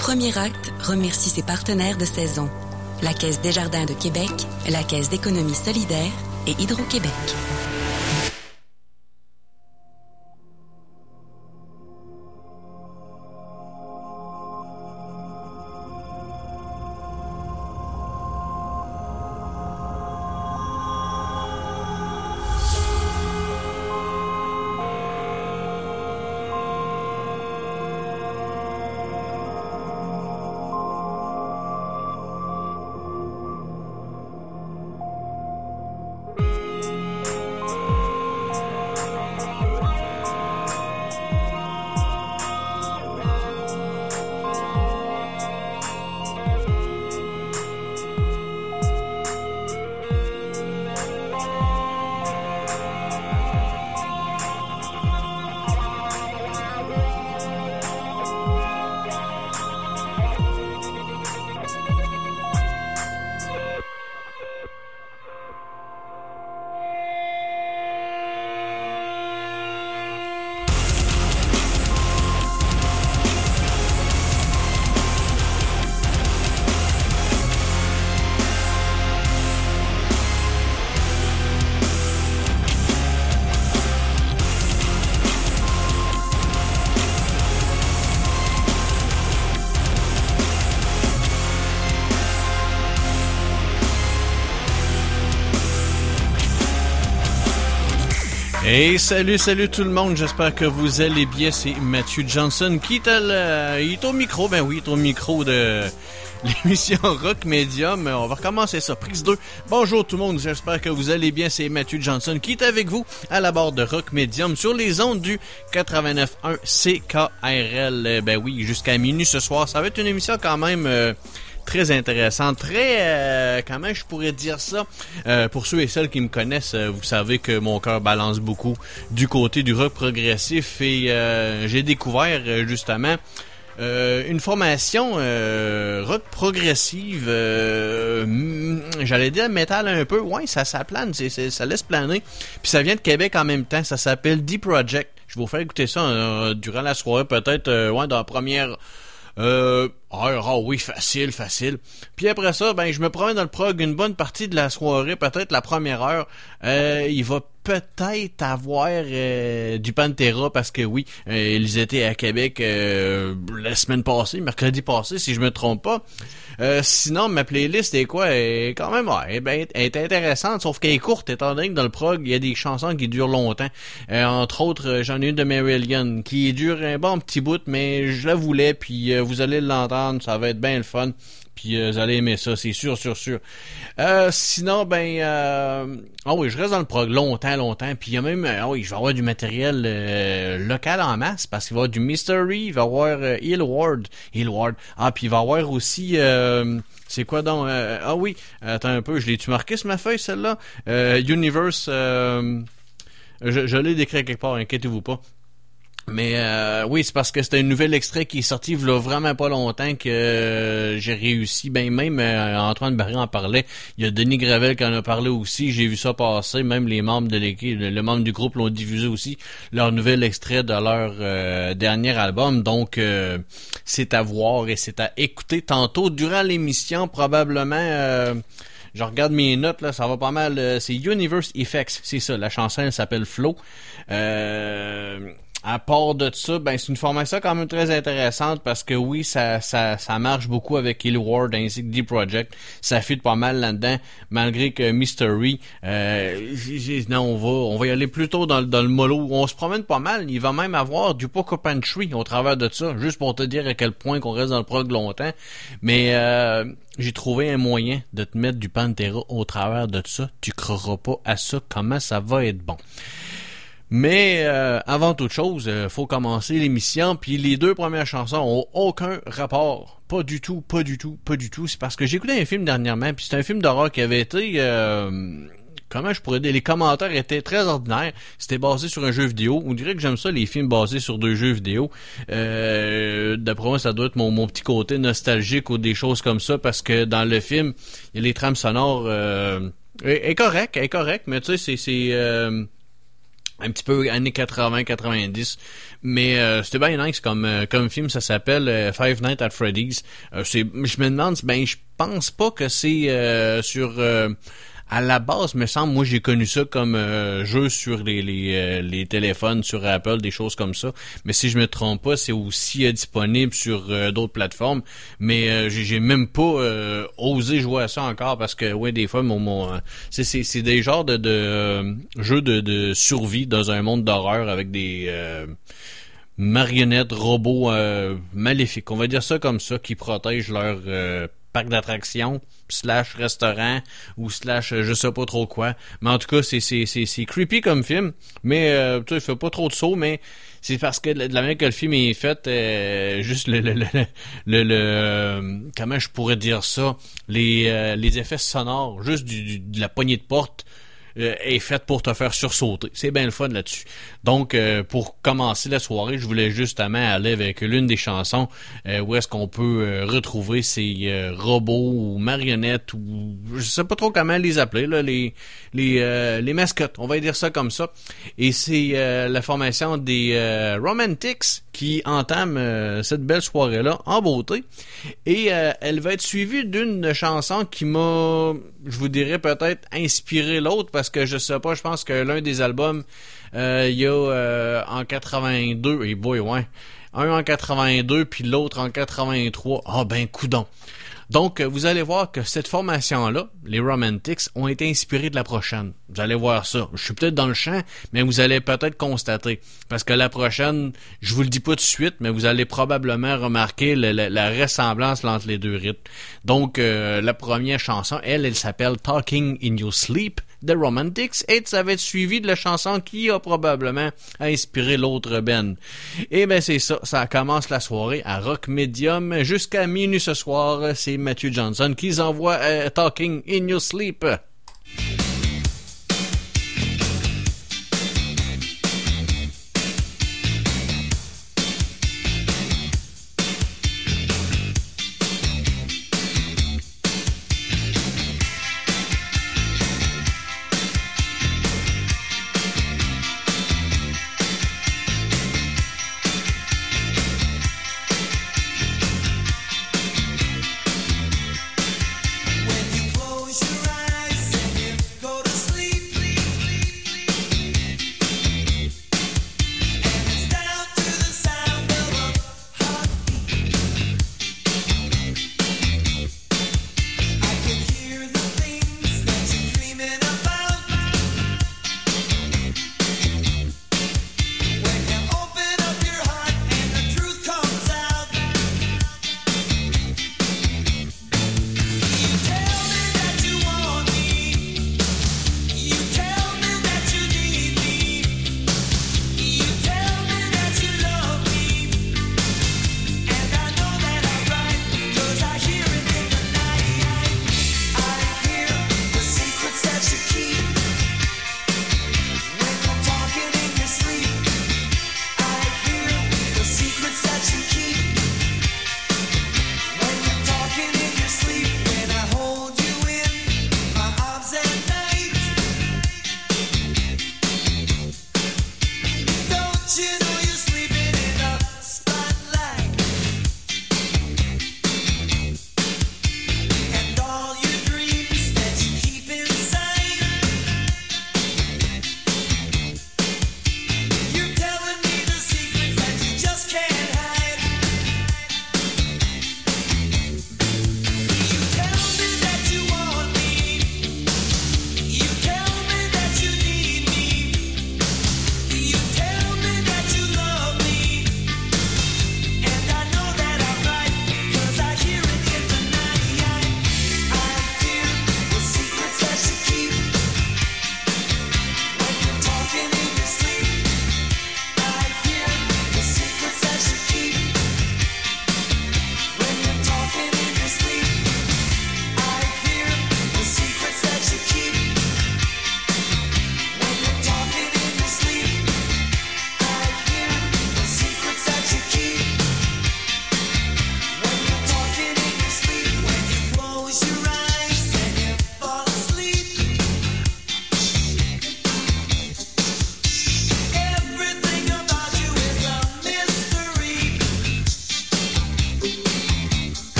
Premier acte remercie ses partenaires de saison. La Caisse des Jardins de Québec, la Caisse d'économie solidaire et Hydro-Québec. Hey, salut, salut tout le monde. J'espère que vous allez bien. C'est Mathieu Johnson qui est, il est au micro. Ben oui, il est au micro de l'émission Rock Medium. On va recommencer ça. Prise 2. Bonjour tout le monde. J'espère que vous allez bien. C'est Mathieu Johnson qui est avec vous à la barre de Rock Medium sur les ondes du 89.1 CKRL. Ben oui, jusqu'à minuit ce soir. Ça va être une émission quand même... Euh, très intéressant, très euh, comment je pourrais dire ça? Euh, pour ceux et celles qui me connaissent, euh, vous savez que mon cœur balance beaucoup du côté du rock progressif et j'ai découvert justement une formation rock progressive, j'allais dire métal un peu, ouais, ça, ça plane, ça laisse planer. Puis ça vient de Québec en même temps, ça s'appelle Deep Project. Je vais vous faire écouter ça durant la soirée, peut-être, ouais, dans la première euh, ah, oui, facile, facile. Puis après ça, ben je me promène dans le prog une bonne partie de la soirée, peut-être la première heure. Euh, il va peut-être avoir euh, du Pantera parce que oui, euh, ils étaient à Québec euh, la semaine passée, mercredi passé, si je me trompe pas. sinon, ma playlist est quoi? est quand même est intéressante, sauf qu'elle est courte, étant donné que dans le prog, il y a des chansons qui durent longtemps. entre autres, j'en ai une de Marillion qui dure un bon petit bout, mais je la voulais, puis vous allez l'entendre, ça va être bien le fun. Puis euh, vous allez aimer ça, c'est sûr, sûr, sûr. Euh, sinon, ben, euh, ah oui, je reste dans le prog longtemps, longtemps. Puis il y a même, ah oui, je vais avoir du matériel local en masse parce qu'il va y avoir du Mystery, il va y avoir Hill Ward, Hill Ward. Ah, puis il va y avoir aussi, c'est quoi donc Ah oui, attends un peu, je l'ai-tu marqué sur ma feuille celle-là? Universe. je l'ai décrit quelque part, inquiétez-vous pas. Mais euh, oui, c'est parce que c'était un nouvel extrait qui est sorti il a vraiment pas longtemps que euh, j'ai réussi. Ben même euh, Antoine Barry en parlait. Il y a Denis Gravel qui en a parlé aussi. J'ai vu ça passer. Même les membres de l'équipe, le membre du groupe l'ont diffusé aussi leur nouvel extrait de leur dernier album. Donc c'est à voir et c'est à écouter tantôt durant l'émission probablement. je regarde mes notes là, ça va pas mal. c'est Universe Effects, c'est ça. La chanson elle s'appelle Flow. Euh, à part de ça, ben c'est une formation quand même très intéressante parce que oui, ça, ça, marche beaucoup avec Hill Ward ainsi que D Project. Ça fit pas mal là-dedans, malgré que Mystery, euh, non, on va, on va y aller plutôt dans, dans le mollo. On se promène pas mal. Il va même avoir du Poco Pantry au travers de ça, juste pour te dire à quel point qu'on reste dans le prog longtemps. Mais euh, j'ai trouvé un moyen de te mettre du Pantera au travers de ça. Tu croiras pas à ça, comment ça va être bon? Mais euh, avant toute chose, euh, faut commencer l'émission. Puis les deux premières chansons ont aucun rapport, pas du tout, pas du tout, pas du tout. C'est parce que écouté un film dernièrement, puis c'est un film d'horreur qui avait été euh, comment je pourrais dire, les commentaires étaient très ordinaires. C'était basé sur un jeu vidéo. On dirait que j'aime ça, les films basés sur deux jeux vidéo. Euh, D'après moi, ça doit être mon, petit côté nostalgique ou des choses comme ça, parce que dans le film, les trames sonores. Euh, est, correct, mais tu sais, c'est un petit peu années 80-90. Mais euh, c'était bien nice comme, euh, comme film. Ça s'appelle euh, Five Nights at Freddy's. c'est, je me demande, ben je pense pas que c'est sur à la base, me semble, moi j'ai connu ça comme euh, jeu sur euh, les, téléphones, sur Apple, des choses comme ça. Mais si je me trompe pas, c'est aussi euh, disponible sur d'autres plateformes. Mais j'ai même pas osé jouer à ça encore parce que ouais, des fois mon, c'est, des genres de, de jeux de, de survie dans un monde d'horreur avec des marionnettes, robots maléfiques. On va dire ça comme ça, qui protègent leur parc d'attractions slash restaurant ou slash euh, je sais pas trop quoi. Mais en tout cas, c'est c'est c'est creepy comme film, mais euh, tu sais, il fait pas trop de sauts, mais c'est parce que de la manière que le film est fait, euh, juste le le, le, euh, comment je pourrais dire ça, les les effets sonores, juste du, de la poignée de porte euh, est faite pour te faire sursauter. C'est bien le fun là-dessus. Donc, euh, pour commencer la soirée, je voulais justement aller avec l'une des chansons euh, où est-ce qu'on peut retrouver ces robots ou marionnettes ou je sais pas trop comment les appeler les mascottes. On va dire ça comme ça. Et c'est la formation des Romantics qui entame cette belle soirée là en beauté. Et elle va être suivie d'une chanson qui m'a, je vous dirais peut-être inspiré l'autre parce que je sais pas, je pense que l'un des albums, euh, il y a euh, en 82, et boy, ouais, un en 82 puis l'autre en 83. Ah ben coudon. Donc, euh, vous allez voir que cette formation-là, les Romantics, ont été inspirés de la prochaine. Vous allez voir ça. Je suis peut-être dans le champ, mais vous allez peut-être constater. Parce que la prochaine, je vous le dis pas tout de suite, mais vous allez probablement remarquer la, ressemblance entre les deux rythmes. Donc, la première chanson, elle, elle s'appelle Talking in Your Sleep. The Romantics et ça va être suivi de la chanson qui a probablement inspiré l'autre Ben. Et ben c'est ça, ça commence la soirée à Rock Medium jusqu'à minuit ce soir. C'est Matthew Johnson qui envoie euh, Talking in Your Sleep.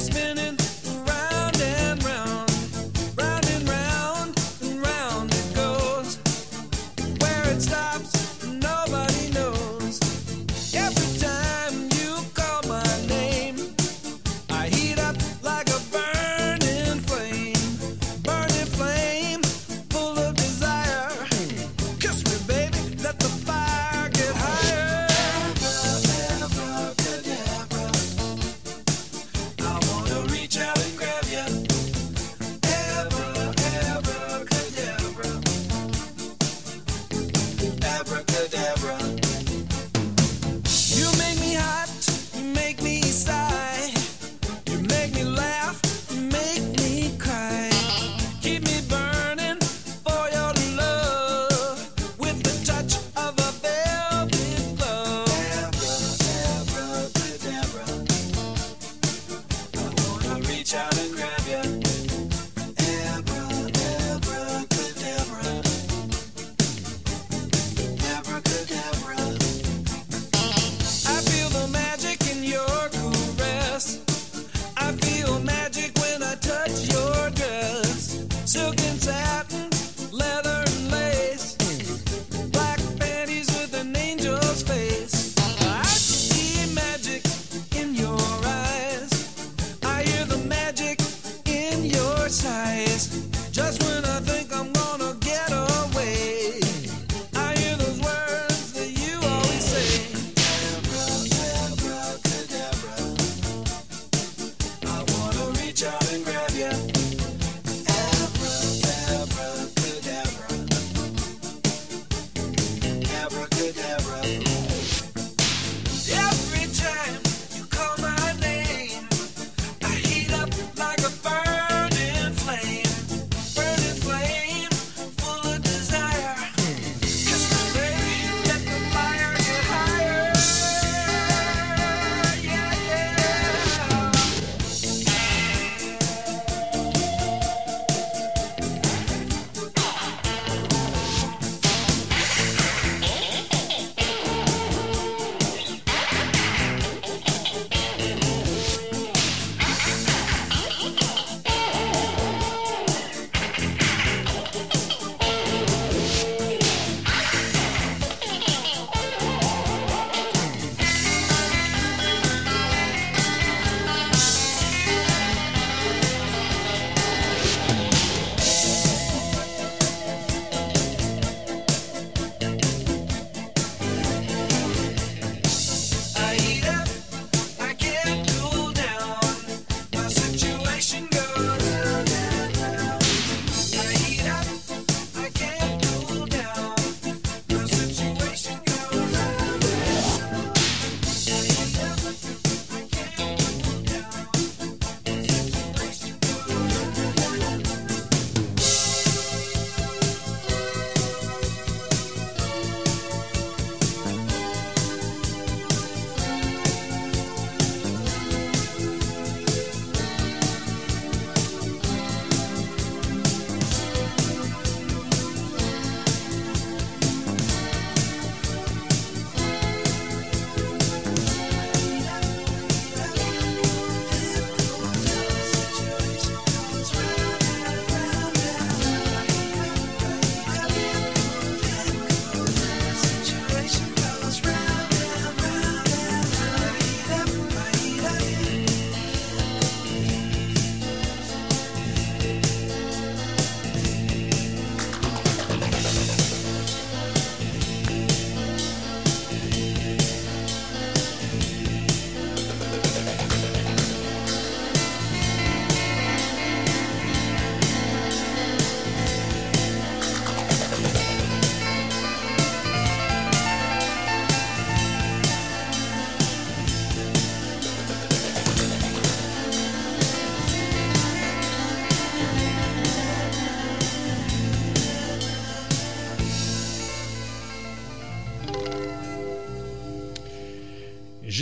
spinning.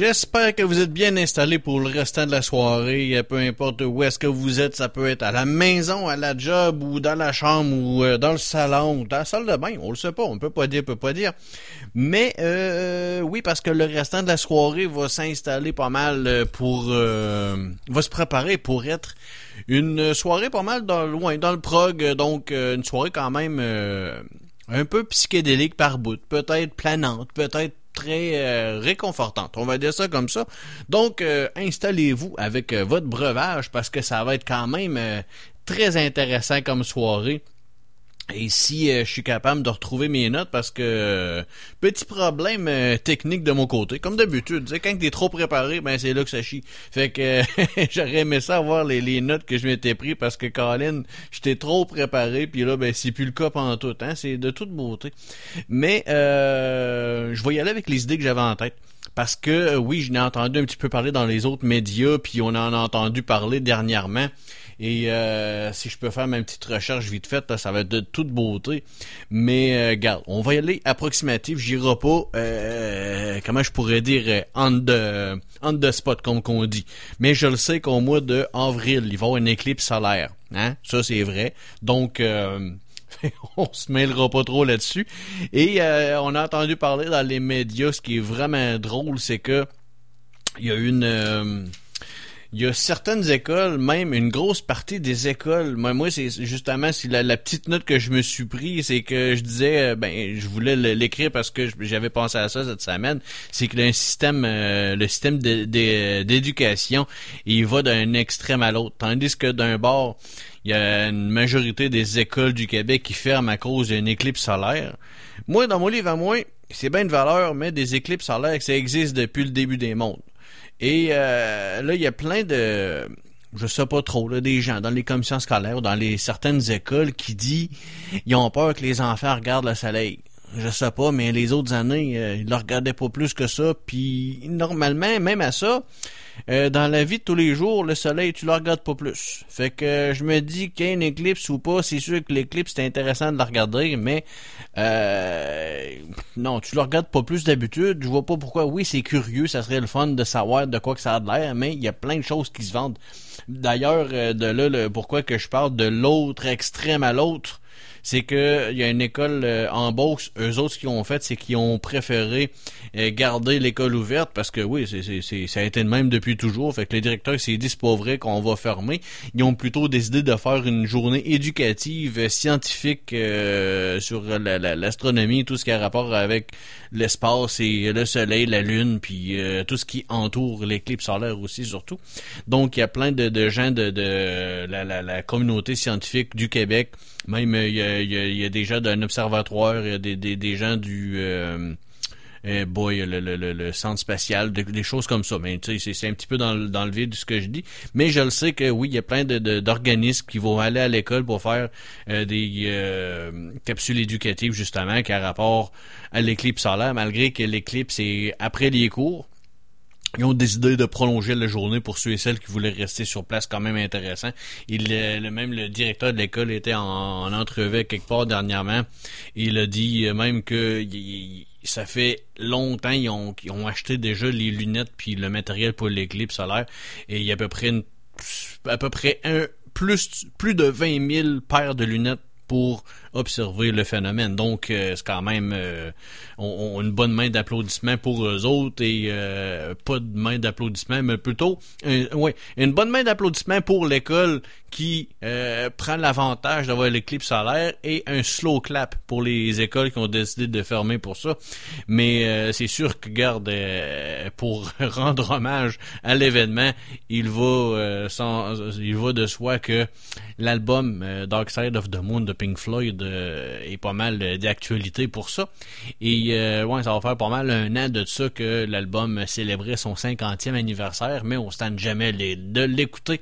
J'espère que vous êtes bien installés pour le restant de la soirée. Peu importe où est-ce que vous êtes, ça peut être à la maison, à la job, ou dans la chambre, ou euh, dans le salon, ou dans la salle de bain. On le sait pas, on peut pas dire, peut pas dire. Mais euh, oui, parce que le restant de la soirée va s'installer pas mal euh, pour... va se préparer pour être une soirée pas mal dans, loin, dans le prog. Donc, une soirée quand même un peu psychédélique par bout. Peut-être planante, peut-être très euh, réconfortante. On va dire ça comme ça. Donc, euh, installez-vous avec euh, votre breuvage parce que ça va être quand même très intéressant comme soirée. Et si euh, je suis capable de retrouver mes notes parce que euh, petit problème euh, technique de mon côté, comme d'habitude, quand t'es trop préparé, ben c'est là que ça chie. Fait que j'aurais aimé ça avoir les, notes que je m'étais pris parce que Colin, j'étais trop préparé, puis là ben c'est plus le cas pendant tout, hein, c'est de toute beauté. Mais je vais y aller avec les idées que j'avais en tête. Parce que oui, je n'ai entendu un petit peu parler dans les autres médias, puis on en a entendu parler dernièrement. Et euh, si je peux faire ma petite recherche vite faite, ça va être de toute beauté. Mais euh, garde, on va y aller approximatif. J'irai pas, euh, comment je pourrais dire, on the, on the spot, comme qu'on dit. Mais je le sais qu'au mois de avril, il va y avoir une éclipse solaire. Hein? Ça, c'est vrai. Donc... on se mêlera pas trop là-dessus. Et on a entendu parler dans les médias, ce qui est vraiment drôle, c'est que il y a une il y a certaines écoles, même une grosse partie des écoles. Moi, moi c'est justement si la, petite note que je me suis pris, c'est que je disais, euh, ben, je voulais l'écrire parce que j'avais pensé à ça cette semaine. C'est que le système, euh, le système d'éducation, il va d'un extrême à l'autre, tandis que d'un bord, il y a une majorité des écoles du Québec qui ferment à cause d'une éclipse solaire. Moi, dans mon livre à moi, c'est bien une valeur, mais des éclipses solaires, ça existe depuis le début des mondes. Et euh, là, il y a plein de je sais pas trop, là, des gens dans les commissions scolaires dans les certaines écoles qui disent ils ont peur que les enfants regardent le soleil. Je sais pas, mais les autres années, euh, ils le regardaient pas plus que ça. Puis normalement, même à ça, euh, dans la vie de tous les jours, le soleil, tu le regardes pas plus. Fait que euh, je me dis qu'il y a une éclipse ou pas, c'est sûr que l'éclipse, c'est intéressant de la regarder, mais euh, non, tu le regardes pas plus d'habitude. Je vois pas pourquoi. Oui, c'est curieux, ça serait le fun de savoir de quoi que ça a l'air, mais il y a plein de choses qui se vendent. D'ailleurs, de là, pourquoi que je parle de l'autre extrême à l'autre, c'est que il y a une école euh, en Beauce, eux autres ce qu'ils ont fait, c'est qu'ils ont préféré euh, garder l'école ouverte parce que oui, c'est, ça a été le même depuis toujours. Fait que les directeurs s'est dit c'est pas vrai qu'on va fermer. Ils ont plutôt décidé de faire une journée éducative euh, scientifique sur l'astronomie, tout ce qui a rapport avec l'espace et le soleil, la lune, puis tout ce qui entoure l'éclipse solaire aussi surtout. Donc il y a plein de, de gens de, de la, la, la communauté scientifique du Québec même il y a, y, y a, des gens d'un observatoire, il y a des, des, des gens du euh, eh boy, le, le, le, centre spatial, des choses comme ça. Mais tu sais, c'est un petit peu dans, dans le vide de ce que je dis. Mais je le sais que oui, il y a plein de d'organismes qui vont aller à l'école pour faire euh, des euh, capsules éducatives justement qui a rapport à l'éclipse solaire, malgré que l'éclipse est après les cours ils ont décidé de prolonger la journée pour ceux et celles qui voulaient rester sur place, quand même intéressant. Il, le, même le directeur de l'école était en, en, entrevue quelque part dernièrement. Il a dit même que ça fait longtemps ils ont, ont acheté déjà les lunettes puis le matériel pour l'éclipse solaire et il y a à peu près une, à peu près un plus plus de 20 000 paires de lunettes pour observer le phénomène. Donc, euh, c'est quand même euh, une bonne main d'applaudissement pour eux autres et euh, pas de main d'applaudissement, mais plutôt ouais, une bonne main d'applaudissement pour l'école qui prend l'avantage d'avoir l'éclipse solaire et un slow clap pour les écoles qui ont décidé de fermer pour ça. Mais c'est sûr que, garde, pour rendre hommage à l'événement, il va, sans, il va de soi que l'album Dark Side of the Moon de Pink Floyd euh, est pas mal d'actualité pour ça. Et euh, ouais, ça va faire pas mal un an de ça que l'album célébrait son 50e anniversaire, mais on se tente jamais de l'écouter.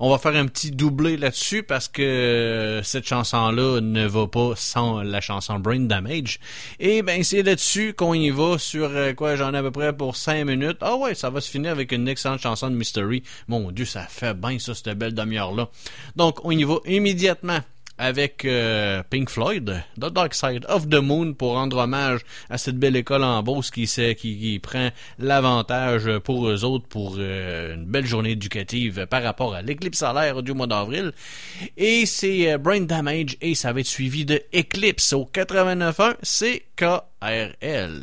On va faire un petit doublé là-dessus parce que euh, cette chanson-là ne va pas sans la chanson Brain Damage. Et ben c'est là-dessus qu'on y va sur quoi j'en ai à peu près pour 5 minutes. Ah ouais, ça va se finir avec une excellente chanson de Mystery. Mon dieu, ça fait bien ça cette belle demi-heure là. Donc on y va immédiatement avec euh, Pink Floyd, The Dark Side of the Moon, pour rendre hommage à cette belle école en Beauce qui, qui, qui prend l'avantage pour eux autres pour euh, une belle journée éducative par rapport à l'éclipse solaire du mois d'avril. Et c'est euh, Brain Damage et ça va être suivi de Eclipse au 89.1 CKRL.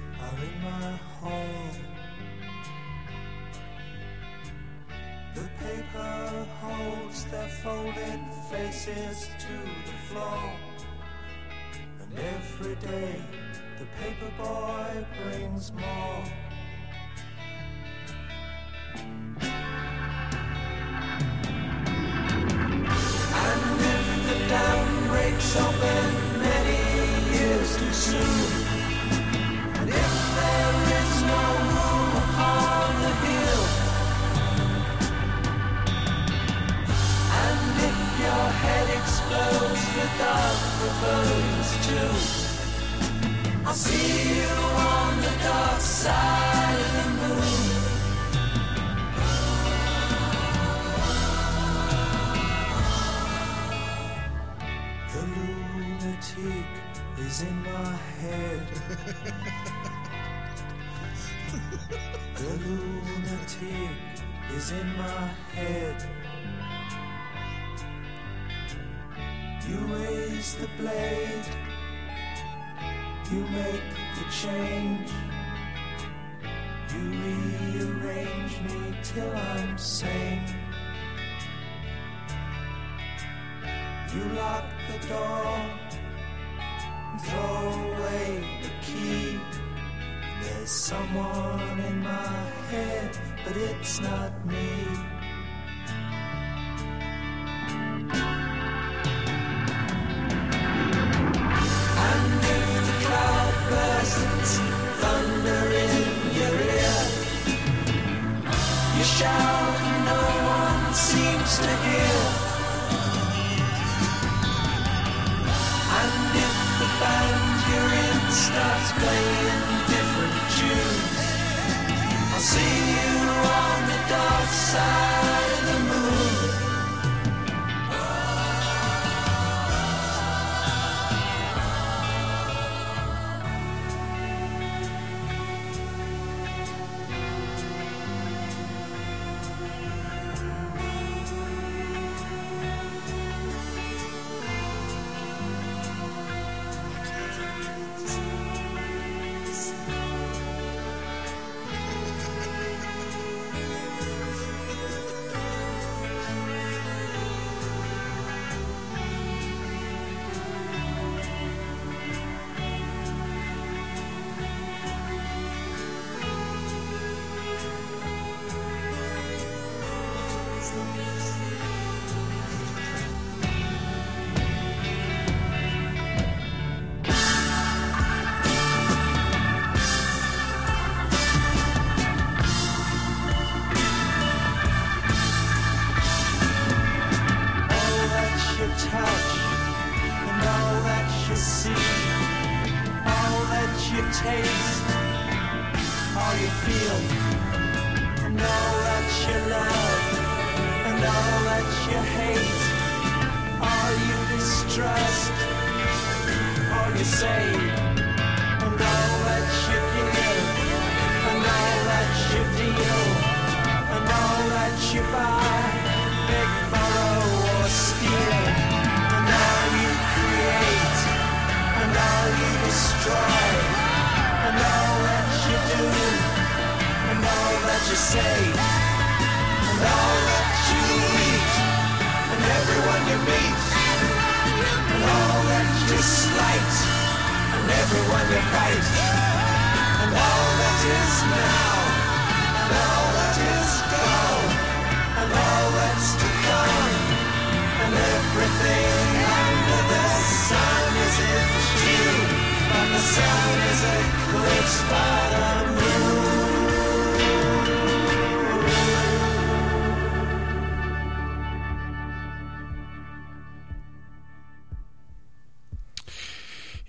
are in my hall. The paper holds their folded faces to the floor. And every day the paper boy brings more. And if the dam breaks open many years too soon. If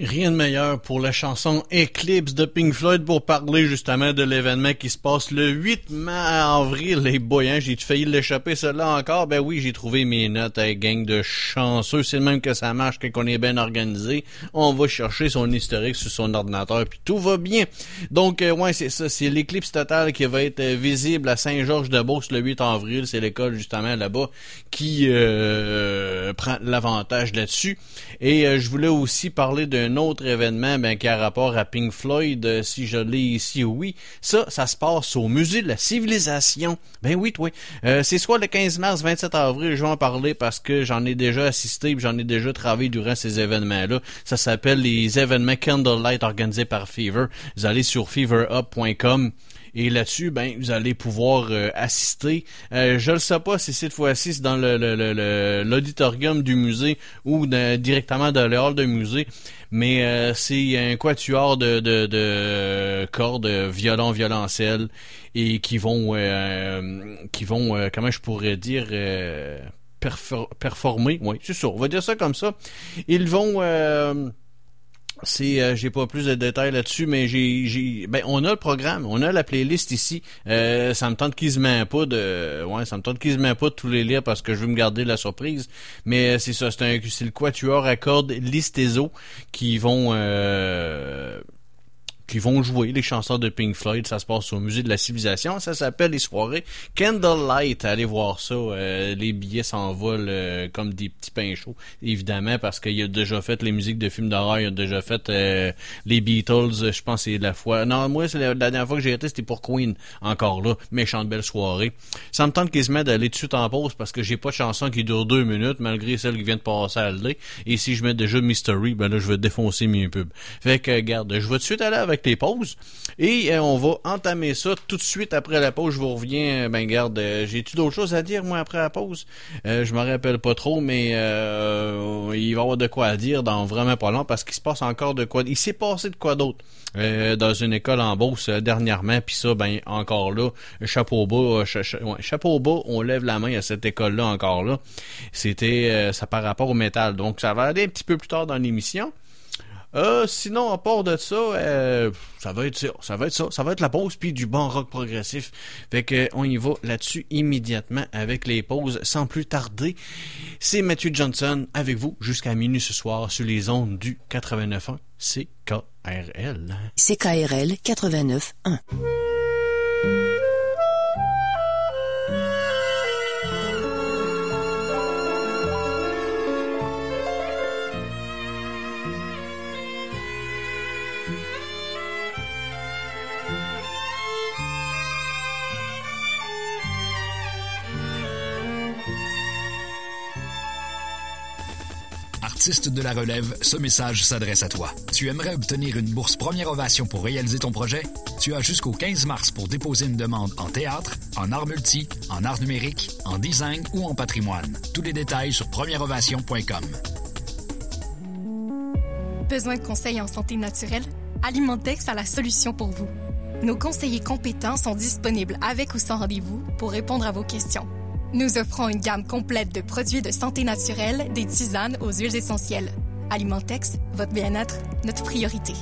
Rien de meilleur pour la chanson Eclipse de Pink Floyd pour parler justement de l'événement qui se passe le 8 mai avril. Les boys, hein, j'ai failli l'échapper celle-là encore. Ben oui, j'ai trouvé mes notes à gang de chanceux. C'est le même que ça marche quand on est bien organisé. On va chercher son historique sur son ordinateur puis tout va bien. Donc euh, ouais, c'est ça. C'est l'éclipse totale qui va être euh, visible à Saint-Georges-de-Beauce le 8 avril. C'est l'école justement là-bas qui euh, prend l'avantage là-dessus. Et euh, je voulais aussi parler d'un autre événement ben, qui a rapport à Pink Floyd, euh, si je l'ai ici, oui. Ça, ça se passe au Musée de la Civilisation. Ben oui, oui. Euh, c'est soit le 15 mars, 27 avril, je vais en parler parce que j'en ai déjà assisté, j'en ai déjà travaillé durant ces événements-là. Ça s'appelle les événements Candlelight organisés par Fever. Vous allez sur feverup.com. Et là-dessus, ben, vous allez pouvoir euh, assister. Euh, je ne sais pas si cette fois-ci c'est dans le, le- le- l'auditorium du musée ou de- directement dans le hall du musée, mais euh, c'est un quatuor de, de, de cordes, violon, violoncelle, et qui vont, euh, qui vont, euh, comment je pourrais dire, euh, perfor- performer. Oui, c'est ça. On va dire ça comme ça. Ils vont. euh, c'est, euh, j'ai pas plus de détails là-dessus, mais j'ai, j'ai, ben, on a le programme, on a la playlist ici. Euh, ça me tente met pas de, ouais, ça me tente met pas de tous les lire parce que je veux me garder la surprise. Mais euh, c'est ça, c'est un, c'est le quatuor à cordes Listezo qui vont, euh, qui vont jouer les chansons de Pink Floyd. Ça se passe au musée de la civilisation. Ça s'appelle les soirées Candlelight. Allez voir ça. Euh, les billets s'envolent euh, comme des petits pains chauds, évidemment, parce qu'il a déjà fait les musiques de films d'horreur. Il a déjà fait euh, les Beatles. Je pense c'est la fois. Non, moi, c'est la, dernière fois que j'ai été, c'était pour Queen. Encore là, méchante belle soirée. Ça me tente qu'ils se mettent d'aller tout de suite en pause parce que j'ai pas de chanson qui dure deux minutes, malgré celle qui vient de passer à l'année. Et si je mets déjà Mystery, ben là, je vais défoncer mes pubs. Fait que, garde, je vais tout de suite aller avec les pauses. Et euh, on va entamer ça tout de suite après la pause. Je vous reviens. euh, Ben, garde, euh, j'ai-tu d'autres choses à dire, moi, après la pause? Je me rappelle pas trop, mais il va y avoir de quoi à dire dans vraiment pas long parce qu'il se passe encore de quoi. Il s'est passé de quoi d'autre dans une école en euh, dernièrement. Puis ça, ben, encore là, chapeau bas, chapeau bas, on lève la main à cette école-là encore là. C'était ça par rapport au métal. Donc, ça va aller un petit peu plus tard dans l'émission. Euh, sinon, à part de ça, euh, ça va être ça, ça va être ça, ça va être la pause puis du bon rock progressif. Fait que on y va là-dessus immédiatement avec les pauses sans plus tarder. C'est Matthew Johnson avec vous jusqu'à minuit ce soir sur les ondes du 89.1 CKRL. CKRL 89.1. Artiste de la relève, ce message s'adresse à toi. Tu aimerais obtenir une bourse première ovation pour réaliser ton projet? Tu as jusqu'au 15 mars pour déposer une demande en théâtre, en art multi, en art numérique, en design ou en patrimoine. Tous les détails sur premièreovation.com. Besoin de conseils en santé naturelle? Alimentex a la solution pour vous. Nos conseillers compétents sont disponibles avec ou sans rendez-vous pour répondre à vos questions. Nous offrons une gamme complète de produits de santé naturelle, des tisanes aux huiles essentielles. Alimentex, votre bien-être, notre priorité.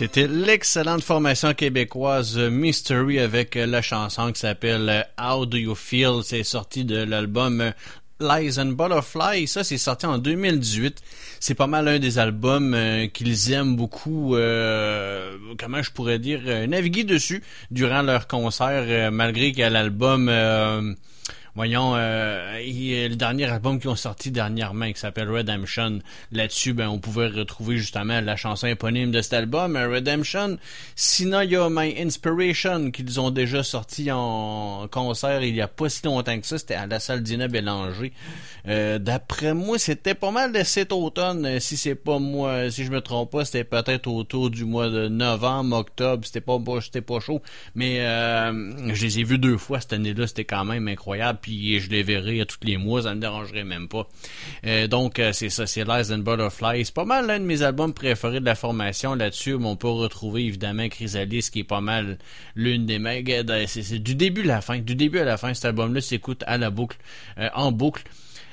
C'était l'excellente formation québécoise Mystery avec la chanson qui s'appelle How Do You Feel? C'est sorti de l'album Lies and Butterfly. Ça, c'est sorti en 2018. C'est pas mal un des albums euh, qu'ils aiment beaucoup, euh, comment je pourrais dire, euh, naviguer dessus durant leur concert, euh, malgré que l'album... euh, Voyons, euh, le dernier album qu'ils ont sorti dernièrement, qui s'appelle Redemption, là-dessus, ben, on pouvait retrouver justement la chanson éponyme de cet album, euh, Redemption. Sinon, il y a My Inspiration, qu'ils ont déjà sorti en concert il y a pas si longtemps que ça. C'était à la salle Dina Bélanger. Euh, D'après moi, c'était pas mal de cet automne. Euh, Si c'est pas moi, si je me trompe pas, c'était peut-être autour du mois de novembre, octobre. C'était pas, pas- c'était pas chaud. Mais euh, je les ai vus deux fois cette année-là. C'était quand même incroyable. Puis je les verrai tous les mois, ça me dérangerait même pas. Euh, donc, euh, c'est ça, c'est and Butterflies. C'est pas mal l'un de mes albums préférés de la formation là-dessus, on peut retrouver évidemment Chrysalis, qui est pas mal l'une des mecs. C'est du début à la fin, du début à la fin, cet album-là s'écoute à la boucle, en boucle.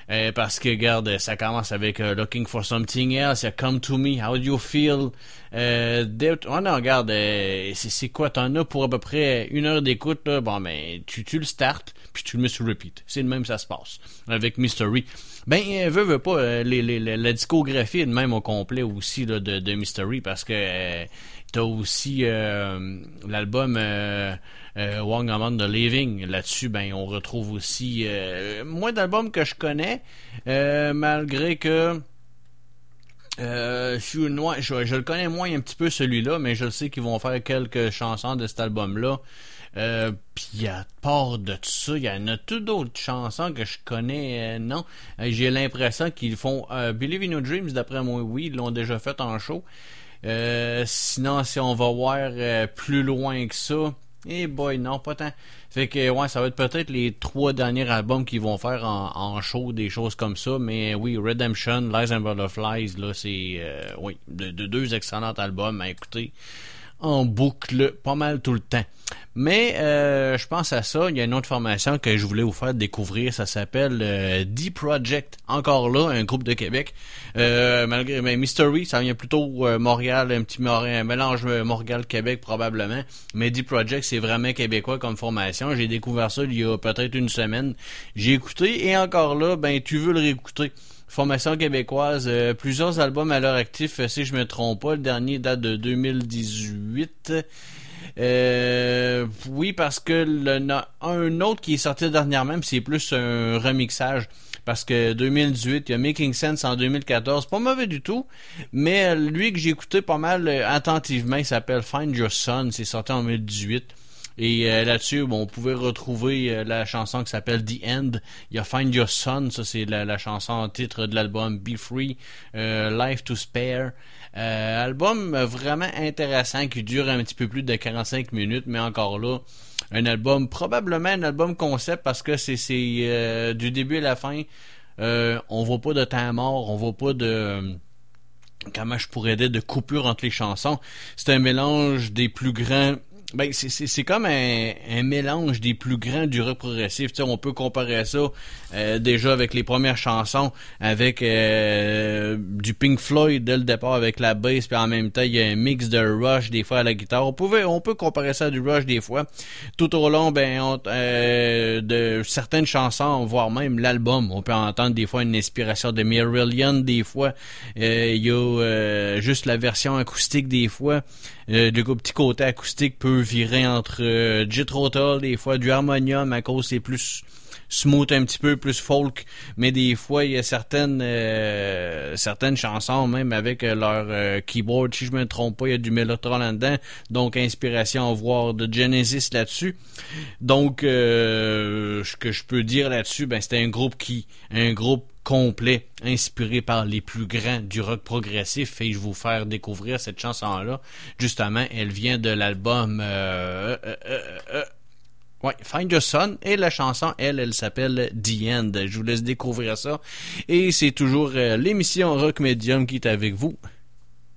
Euh, parce que, regarde, ça commence avec euh, Looking for Something Else, Come to Me, How do you feel? Euh, oh non, regarde, euh, c'est quoi? T'en as pour à peu près une heure d'écoute. Bon, ben, tu, tu le startes, puis tu le mets sur repeat. C'est le même, ça se passe. Avec Mystery. Ben, euh, veux, veux pas, les, la discographie est de même au complet aussi, de, Mystery, parce que t'as aussi l'album euh, Wong Among the Living. Là-dessus, ben, on retrouve aussi euh, moins d'albums que je connais, euh, malgré que euh, je, je, le connais moins un petit peu celui-là, mais je sais qu'ils vont faire quelques chansons de cet album-là. Euh, Puis à part de ça, il y en a tout d'autres chansons que je connais. non, j'ai l'impression qu'ils font Believe in Your Dreams. D'après moi, oui, ils l'ont déjà fait en show. sinon, si on va voir plus loin que ça, eh boy, non, pas tant. Fait que, ouais, ça va être peut-être les trois derniers albums qu'ils vont faire en, show, des choses comme ça. Mais oui, Redemption, Lies and Butterflies, là, c'est, euh, oui, de, deux excellents albums à écouter en boucle pas mal tout le temps. Mais euh, je pense à ça, il y a une autre formation que je voulais vous faire découvrir, ça s'appelle euh, D-Project. Encore là, un groupe de Québec. Euh, malgré mais Mystery, ça vient plutôt euh, Montréal, un petit un mélange Montréal-Québec probablement. Mais D-Project, c'est vraiment québécois comme formation. J'ai découvert ça il y a peut-être une semaine. J'ai écouté et encore là, ben tu veux le réécouter formation québécoise, plusieurs albums à l'heure actif, si je me trompe pas. Le dernier date de 2018. Euh, oui, parce que le, un autre qui est sorti dernièrement, c'est plus un remixage. Parce que 2018, il y a Making Sense en 2014, pas mauvais du tout. Mais lui que j'ai écouté pas mal euh, attentivement, il s'appelle Find Your Son, c'est sorti en 2018. Et euh, là-dessus, bon, on pouvait retrouver euh, la chanson qui s'appelle The End. Il Find Your Son, ça c'est la, la, chanson en titre de l'album Be Free, euh, Life to Spare. album vraiment intéressant qui dure un petit peu plus de 45 minutes, mais encore là, un album, probablement un album concept parce que c'est du début à la fin. on voit pas de temps mort, on voit pas de comment je pourrais dire de coupure entre les chansons. C'est un mélange des plus grands ben, c'est comme un, un, mélange des plus grands du rock progressif. sais on peut comparer ça euh, déjà avec les premières chansons, avec euh, du Pink Floyd dès le départ avec la bass, puis en même temps il y a un mix de Rush des fois à la guitare. On pouvait, on peut comparer ça à du Rush des fois. Tout au long, ben, on, euh, de certaines chansons, voire même l'album, on peut entendre des fois une inspiration de Marillion, des fois il y a juste la version acoustique des fois. Le petit côté acoustique peut virer entre euh, des fois du harmonium à cause c'est plus smooth un petit peu, plus folk, mais des fois il y a certaines euh, certaines chansons même avec euh, leur euh, keyboard, si je me trompe pas, il y a du Mellotron là-dedans, donc inspiration à voir de Genesis là-dessus. Donc ce que je peux dire là-dessus, ben c'était un groupe qui un groupe complet, inspiré par les plus grands du rock progressif, et je vous faire découvrir cette chanson-là. Justement, elle vient de l'album euh, euh, euh, Find Your Son et la chanson, elle, elle s'appelle The End. Je vous laisse découvrir ça. Et c'est toujours l'émission Rock Medium qui est avec vous.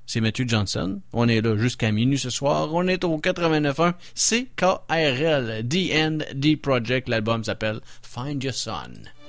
C'est Matthew Johnson. On est là jusqu'à minuit ce soir. On est au 89.1 CKRL. The End, The Project. L'album s'appelle Find Your Son.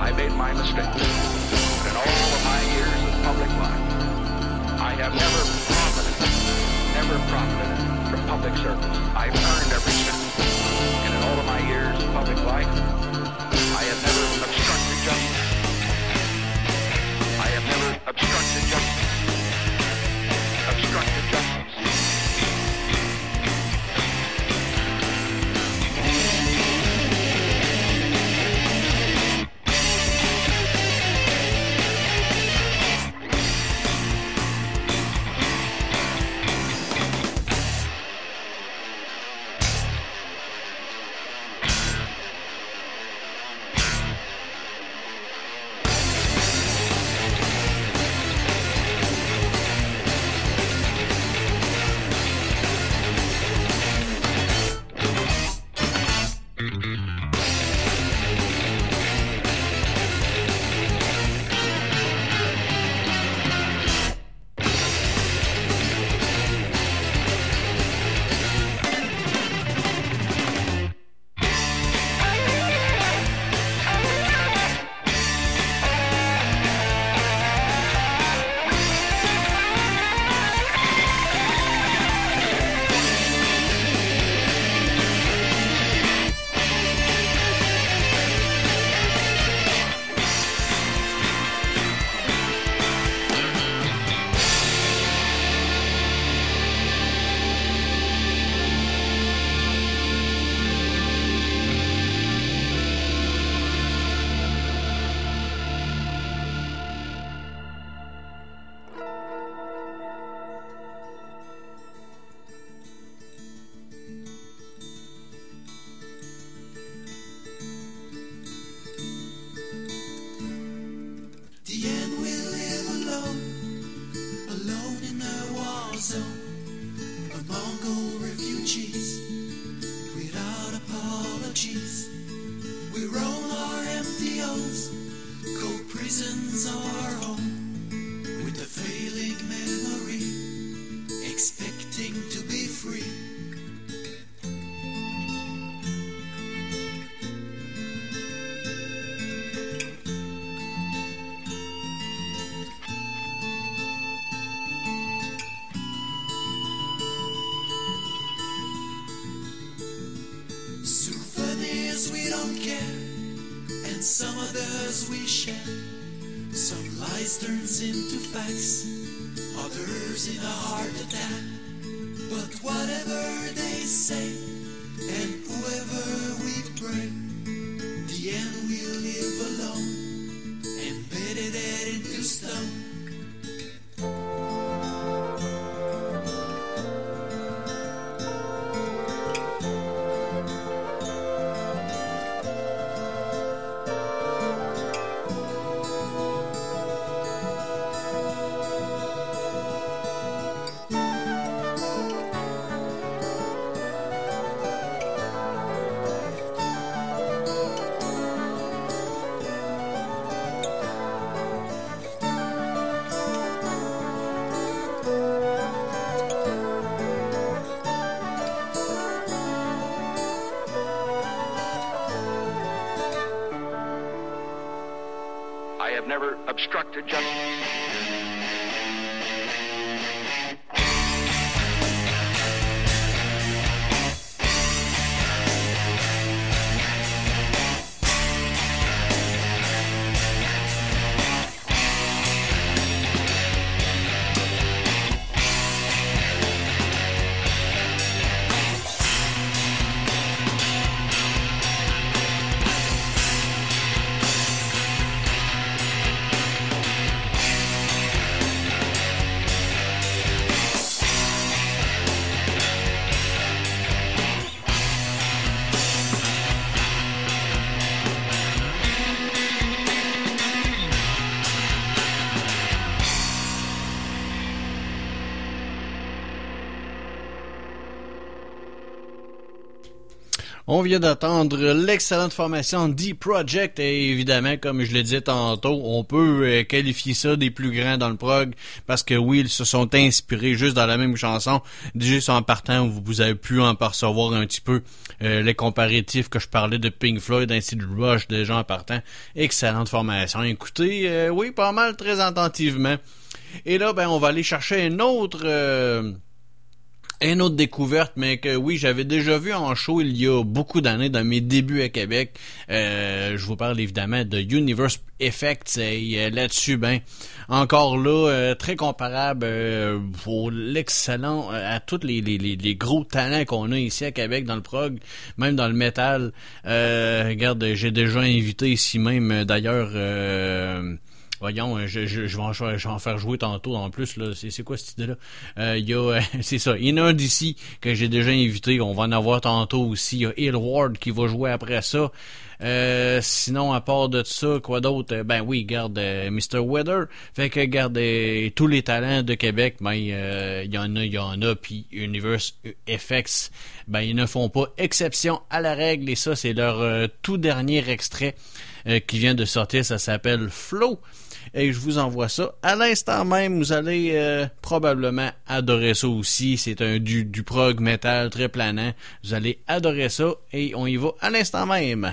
I made my mistakes. But in all of my years of public life, I have never profited, never profited from public service. I've earned every cent. And in all of my years of public life, I have never obstructed justice. I have never obstructed justice. Obstructed justice. I have never obstructed justice. On vient d'attendre l'excellente formation D Project et évidemment, comme je le disais tantôt, on peut euh, qualifier ça des plus grands dans le prog parce que oui, ils se sont inspirés juste dans la même chanson. Juste en partant, vous, vous avez pu en percevoir un petit peu euh, les comparatifs que je parlais de Pink Floyd ainsi de Rush déjà en partant. Excellente formation. Écoutez, euh, oui, pas mal, très attentivement. Et là, ben, on va aller chercher un autre... une autre découverte, mais que oui, j'avais déjà vu en show il y a beaucoup d'années, dans mes débuts à Québec. Euh, je vous parle évidemment de Universe Effects et euh, là-dessus, ben, encore là, euh, très comparable euh, pour l'excellent, euh, à tous les, les, les, gros talents qu'on a ici à Québec dans le prog, même dans le métal. Euh, regarde, j'ai déjà invité ici même, d'ailleurs... euh, Voyons, euh, je, je, vais en, faire jouer tantôt en plus. là. C'est quoi cette idée-là? Euh, Il y a, euh, c'est ça, il y en a un d'ici que j'ai déjà invité. On va en avoir tantôt aussi. Il y a Hillward qui va jouer après ça. Euh, sinon, à part de ça, quoi d'autre? Euh, Ben oui, garde euh, Mr. Weather. Fait que garde euh, tous les talents de Québec, ben euh, il y en a, il y en a. Puis Universe FX, ben ils ne font pas exception à la règle. Et ça, c'est leur euh, tout dernier extrait euh, qui vient de sortir. Ça s'appelle Flow et je vous envoie ça à l'instant même. Vous allez euh, probablement adorer ça aussi. C'est un du, du prog metal très planant. Vous allez adorer ça et on y va à l'instant même.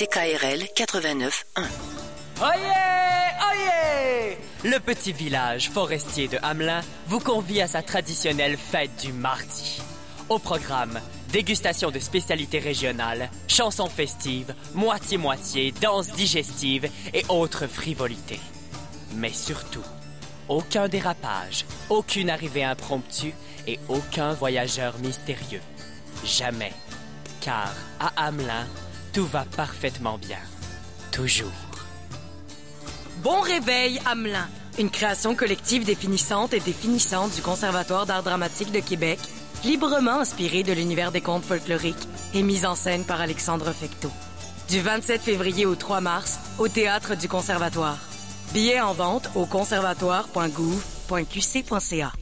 CKRL 89.1. Oyez Oyez Le petit village forestier de Hamelin vous convie à sa traditionnelle fête du mardi. Au programme, dégustation de spécialités régionales, chansons festives, moitié-moitié, danses digestives et autres frivolités. Mais surtout, aucun dérapage, aucune arrivée impromptue et aucun voyageur mystérieux. Jamais. Car à Hamelin, tout va parfaitement bien. Toujours. Bon réveil, Hamelin. Une création collective définissante et définissante du Conservatoire d'art dramatique de Québec, librement inspirée de l'univers des contes folkloriques et mise en scène par Alexandre Fecteau. Du 27 février au 3 mars, au Théâtre du Conservatoire. Billets en vente au conservatoire.gouv.qc.ca.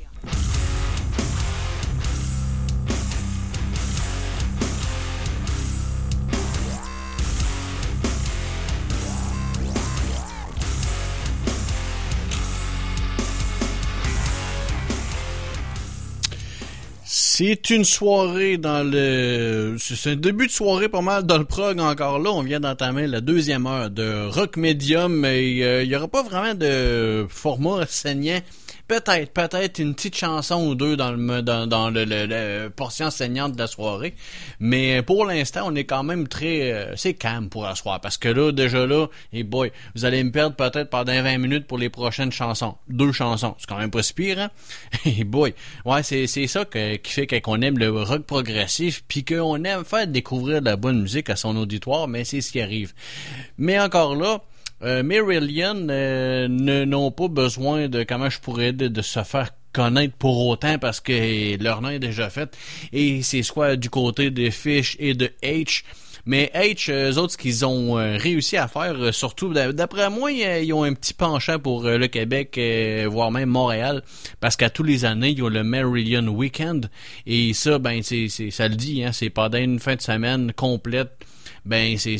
C'est une soirée dans le... C'est un début de soirée pas mal dans le prog encore là. On vient d'entamer la deuxième heure de rock medium et euh, il y aura pas vraiment de format saignant. Peut-être, peut-être une petite chanson ou deux dans le dans, dans le, le- portion saignante de la soirée. Mais pour l'instant, on est quand même très... euh, c'est calme pour la soirée. Parce que là, déjà là, et boy, vous allez me perdre peut-être pendant 20 minutes pour les prochaines chansons. Deux chansons. C'est quand même pas si pire, hein? Et boy. Ouais, c'est, c'est ça qui fait qu'on aime le rock progressif puis qu'on aime faire découvrir de la bonne musique à son auditoire, mais c'est ce qui arrive. Mais encore là, euh, Marillion euh, ne- n'ont pas besoin de, comment je pourrais dire, de se faire connaître pour autant parce que leur nom est déjà fait. Et c'est soit du côté de Fish et de H. Mais H, eux autres, ce qu'ils ont euh, réussi à faire, euh, surtout, d'a- d'après moi, ils, ont un petit penchant pour le Québec, voire même Montréal, parce qu'à tous les années, ils ont le Marillion Weekend, et ça, ben, c'est, ça le dit, hein, c'est pendant une fin de semaine complète, ben, c'est,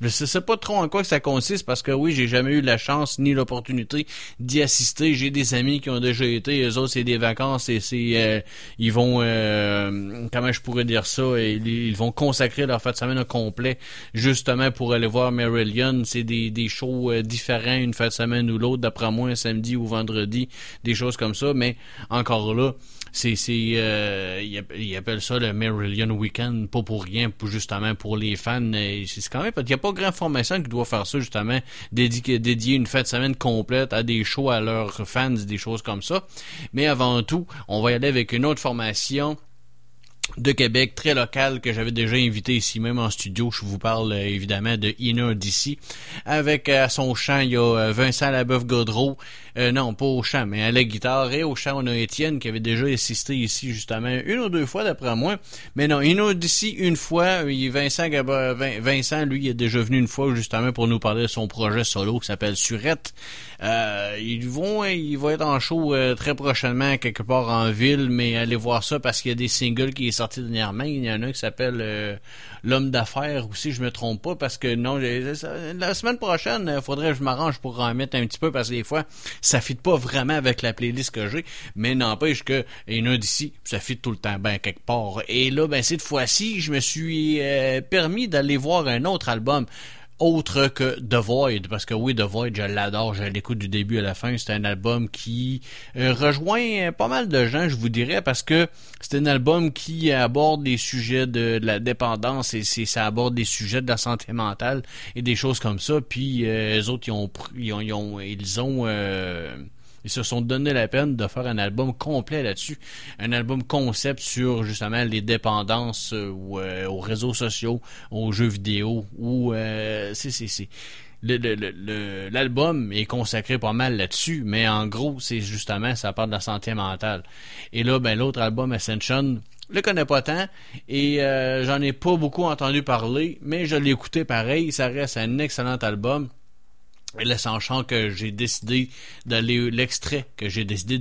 je sais sais pas trop en quoi que ça consiste parce que oui, j'ai jamais eu la chance ni l'opportunité d'y assister. J'ai des amis qui ont déjà été, eux autres c'est des vacances et c'est euh, ils vont euh, comment je pourrais dire ça, ils, vont consacrer leur fin de semaine au complet justement pour aller voir Marillion. C'est des, des shows euh, différents une fin de semaine ou l'autre, d'après moi un samedi ou vendredi, des choses comme ça, mais encore là, c'est c'est euh, ils app- ils appellent ça le Marillion Weekend. Pas pour rien justement pour les fans. C'est quand même a pas grand formation qui doit faire ça justement dédier une fête de semaine complète à des shows à leurs fans des choses comme ça mais avant tout on va y aller avec une autre formation de Québec, très local, que j'avais déjà invité ici même en studio. Je vous parle euh, évidemment de Inner d'ici. Avec euh, à son chant, il y a euh, Vincent Labeuf-Godreau. Euh, non, pas au chant, mais à la guitare. Et au chant, on a Étienne qui avait déjà assisté ici justement une ou deux fois d'après moi. Mais non, Inner d'ici une fois. Vincent, Gaba- Vin- Vincent, lui, est déjà venu une fois justement pour nous parler de son projet solo qui s'appelle Surette. Euh, ils vont, il va être en show euh, très prochainement quelque part en ville, mais allez voir ça parce qu'il y a des singles qui est sorti dernièrement. Il y en a un qui s'appelle euh, L'homme d'affaires aussi, je me trompe pas parce que non, la semaine prochaine, faudrait que je m'arrange pour en mettre un petit peu parce que des fois, ça fit pas vraiment avec la playlist que j'ai, mais n'empêche que il y en d'ici, ça fit tout le temps ben quelque part. Et là, ben cette fois-ci, je me suis euh, permis d'aller voir un autre album autre que The Void, parce que oui, The Void, je l'adore, je l'écoute du début à la fin. C'est un album qui euh, rejoint pas mal de gens, je vous dirais, parce que c'est un album qui aborde des sujets de, la dépendance et ça aborde des sujets de la santé mentale et des choses comme ça. Puis euh, les autres, ils ont, ils ont, ils ont, ils ont euh, ils se sont donné la peine de faire un album complet là-dessus. Un album concept sur justement les dépendances euh, euh, aux réseaux sociaux, aux jeux vidéo, ou euh, c'est c'est l'album est consacré pas mal là-dessus, mais en gros, c'est justement, ça parle de la santé mentale. Et là, ben l'autre album, Ascension, je le connais pas tant et euh, j'en ai pas beaucoup entendu parler, mais je l'ai écouté pareil. Ça reste un excellent album. Et que j'ai décidé d'aller l'extrait que j'ai décidé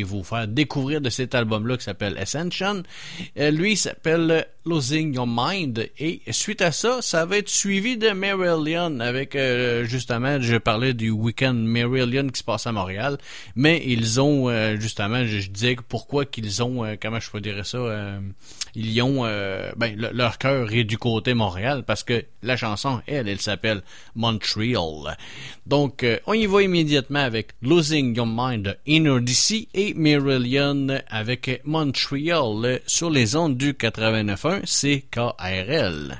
et vous faire découvrir de cet album-là qui s'appelle Ascension. Euh, lui, s'appelle Losing Your Mind. Et suite à ça, ça va être suivi de Marillion avec, euh, justement, je parlais du week-end Marillion qui se passe à Montréal. Mais ils ont, euh, justement, je, je disais pourquoi qu'ils ont, euh, comment je peux dire ça, ils ont, ben, le- leur cœur est du côté Montréal parce que la chanson, elle, elle s'appelle Montreal. Donc, on y va immédiatement avec Losing Your Mind Inner DC et Marillion avec Montreal sur les ondes du 89.1 1CKRL.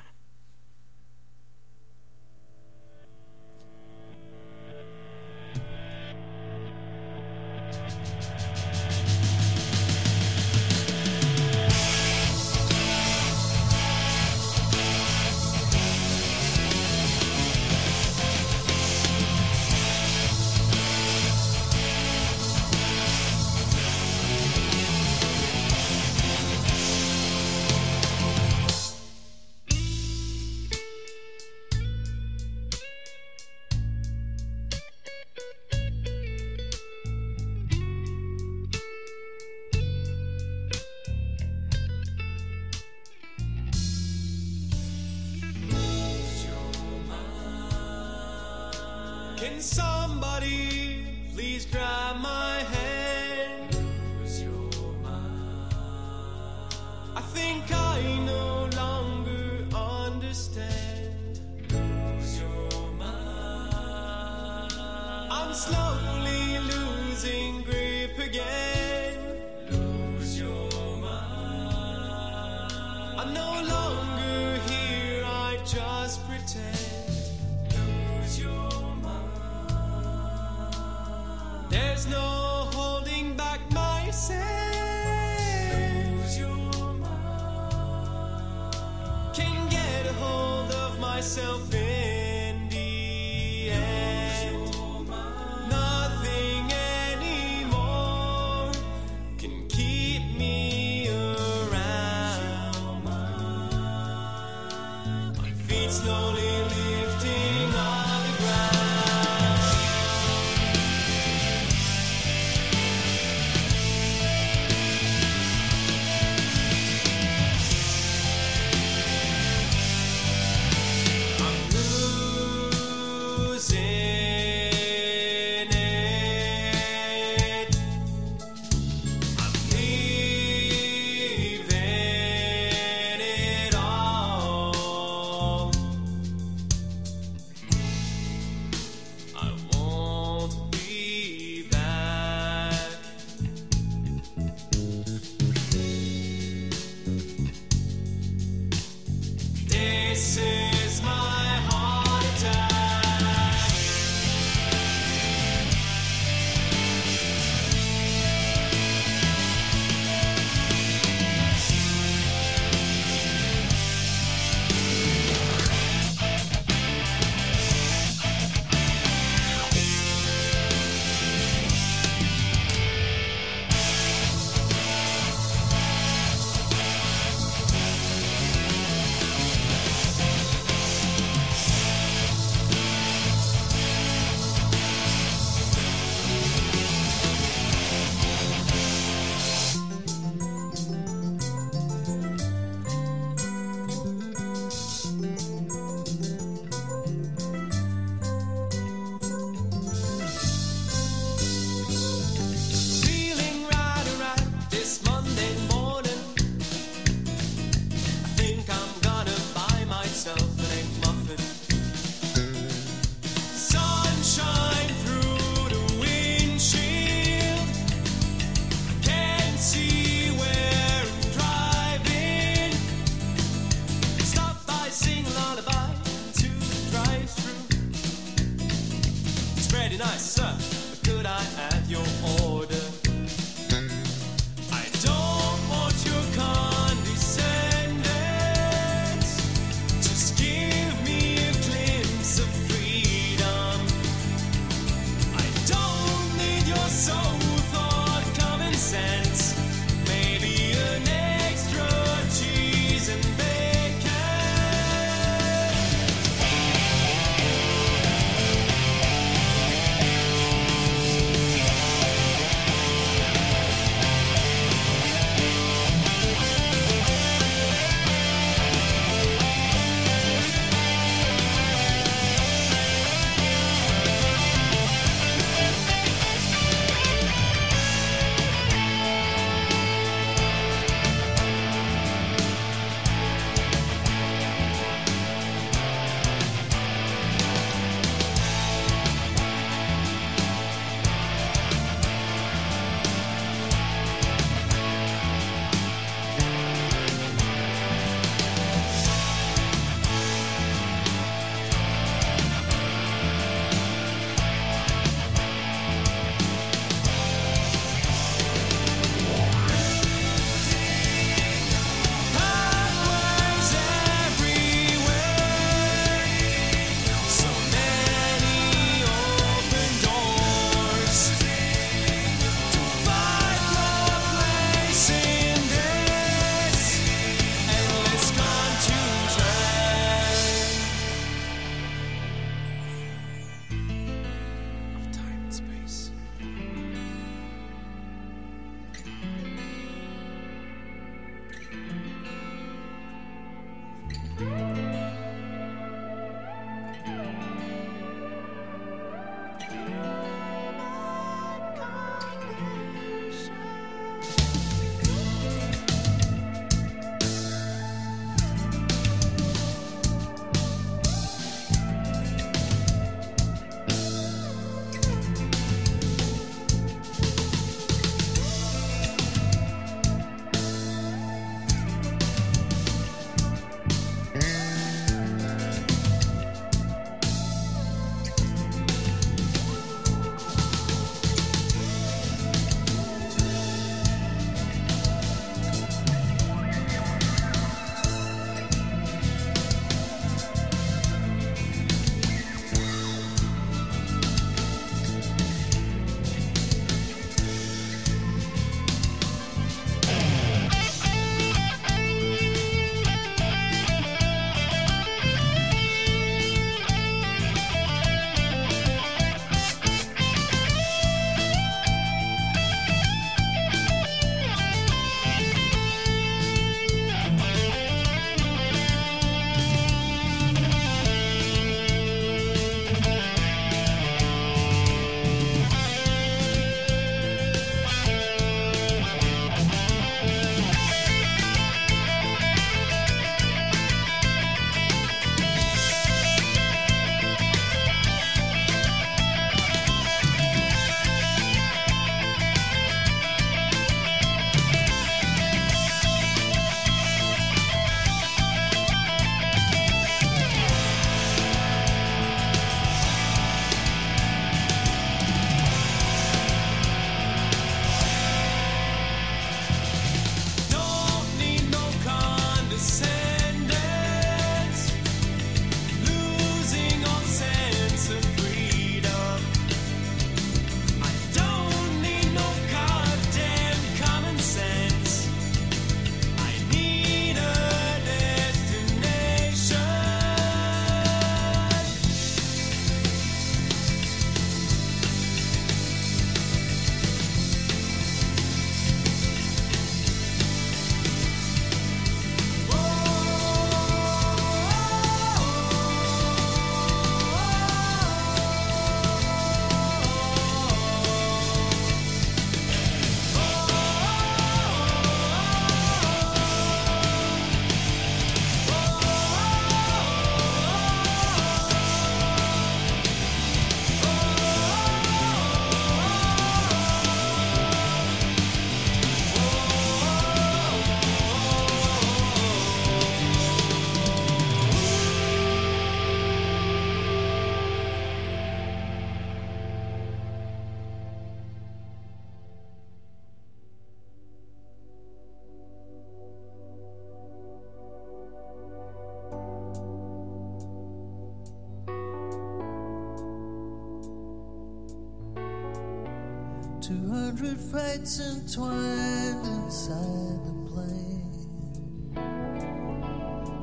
Fates entwined inside the plane.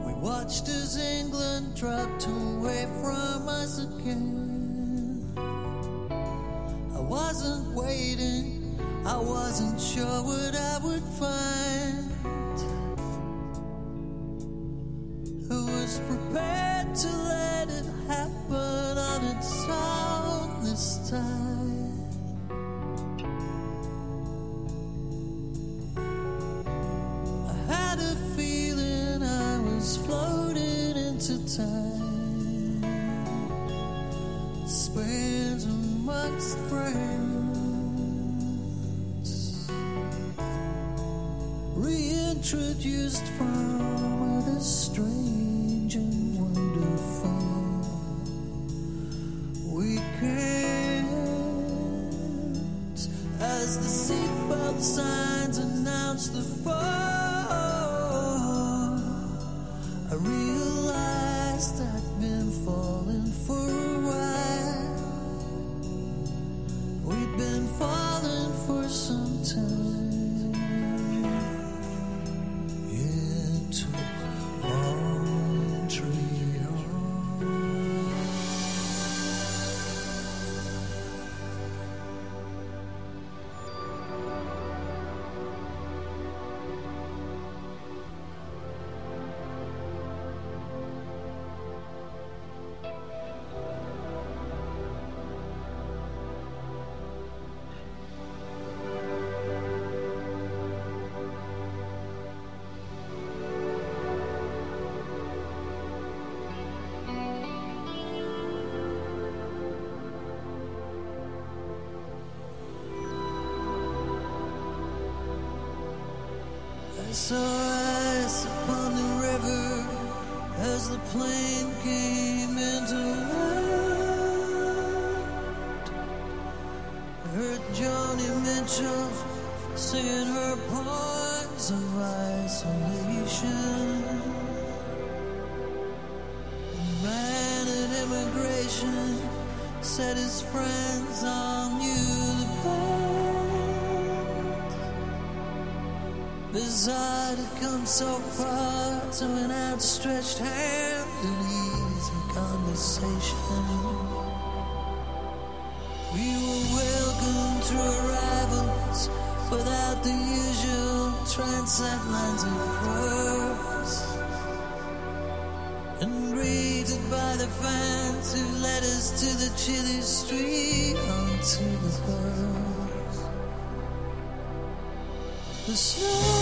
We watched as England dropped away from us again. I wasn't waiting, I wasn't sure. come so far to an outstretched hand and easy conversation. We were welcomed to arrivals without the usual transatlantic words. And greeted by the fans who led us to the chilly street onto the. The snow.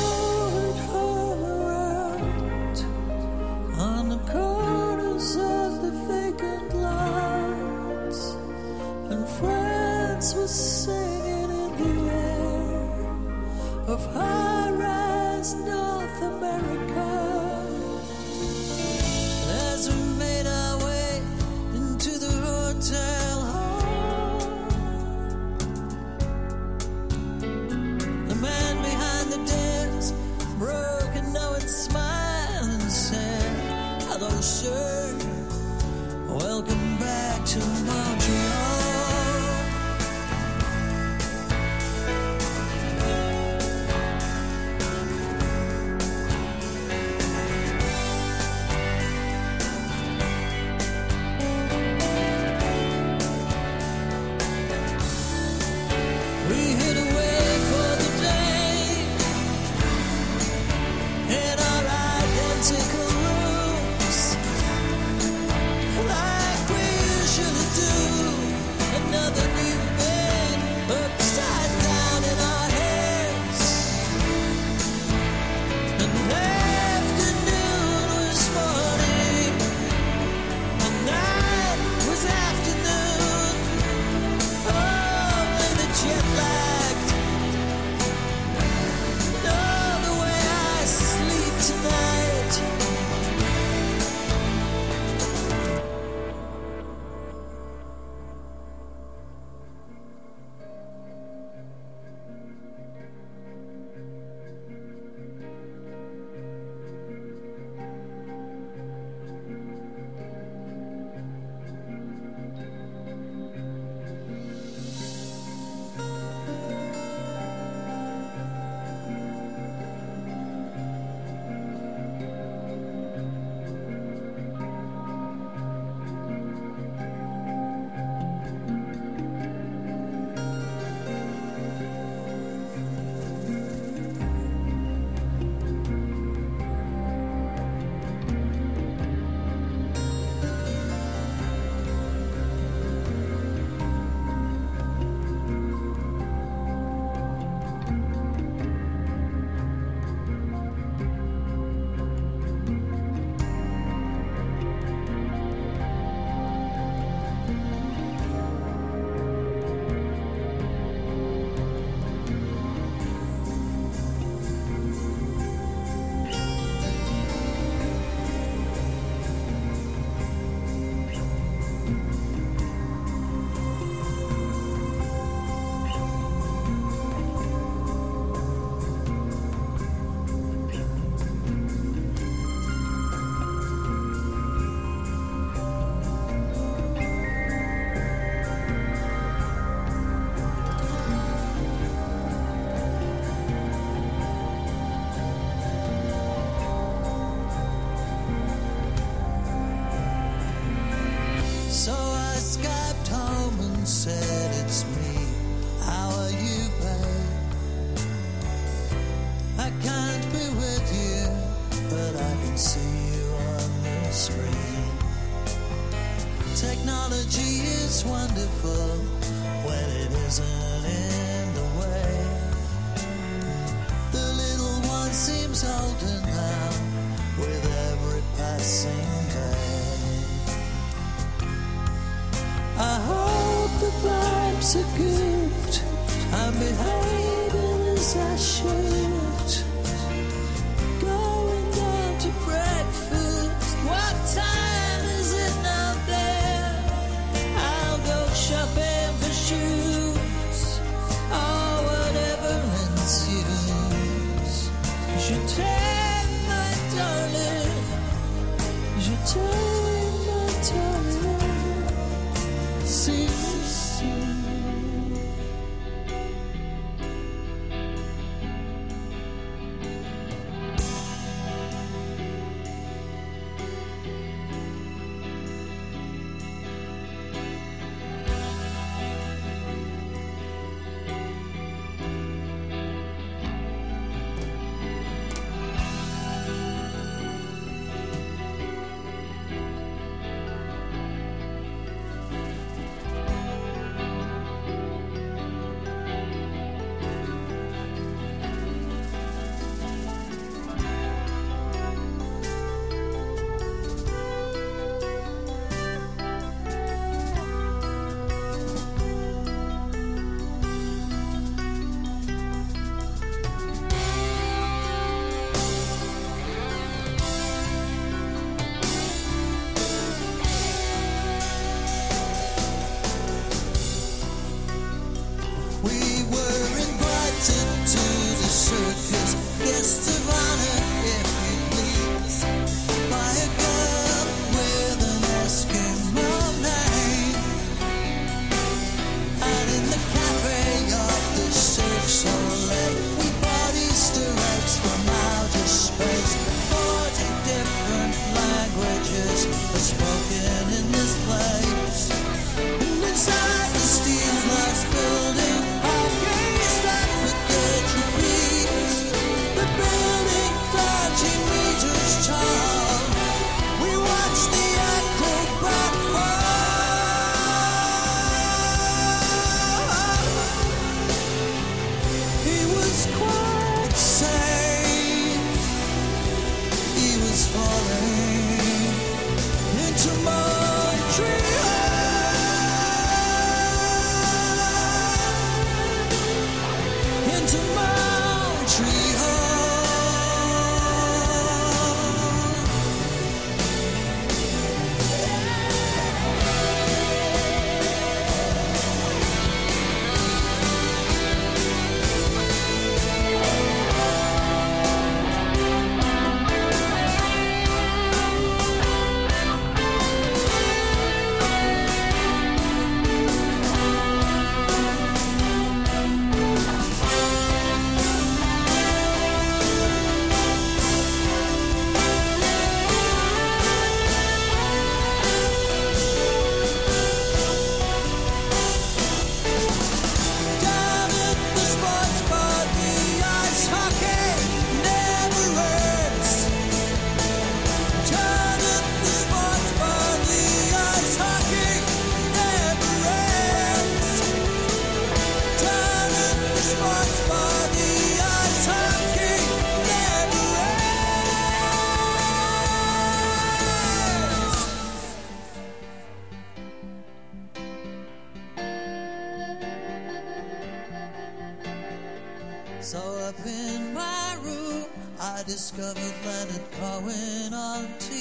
going on to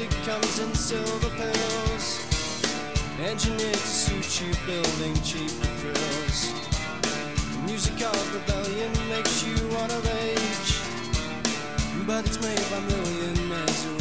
Music comes in silver pills. Engineered to suit you, building cheap drills, music of rebellion makes you wanna rage, but it's made by millionaires.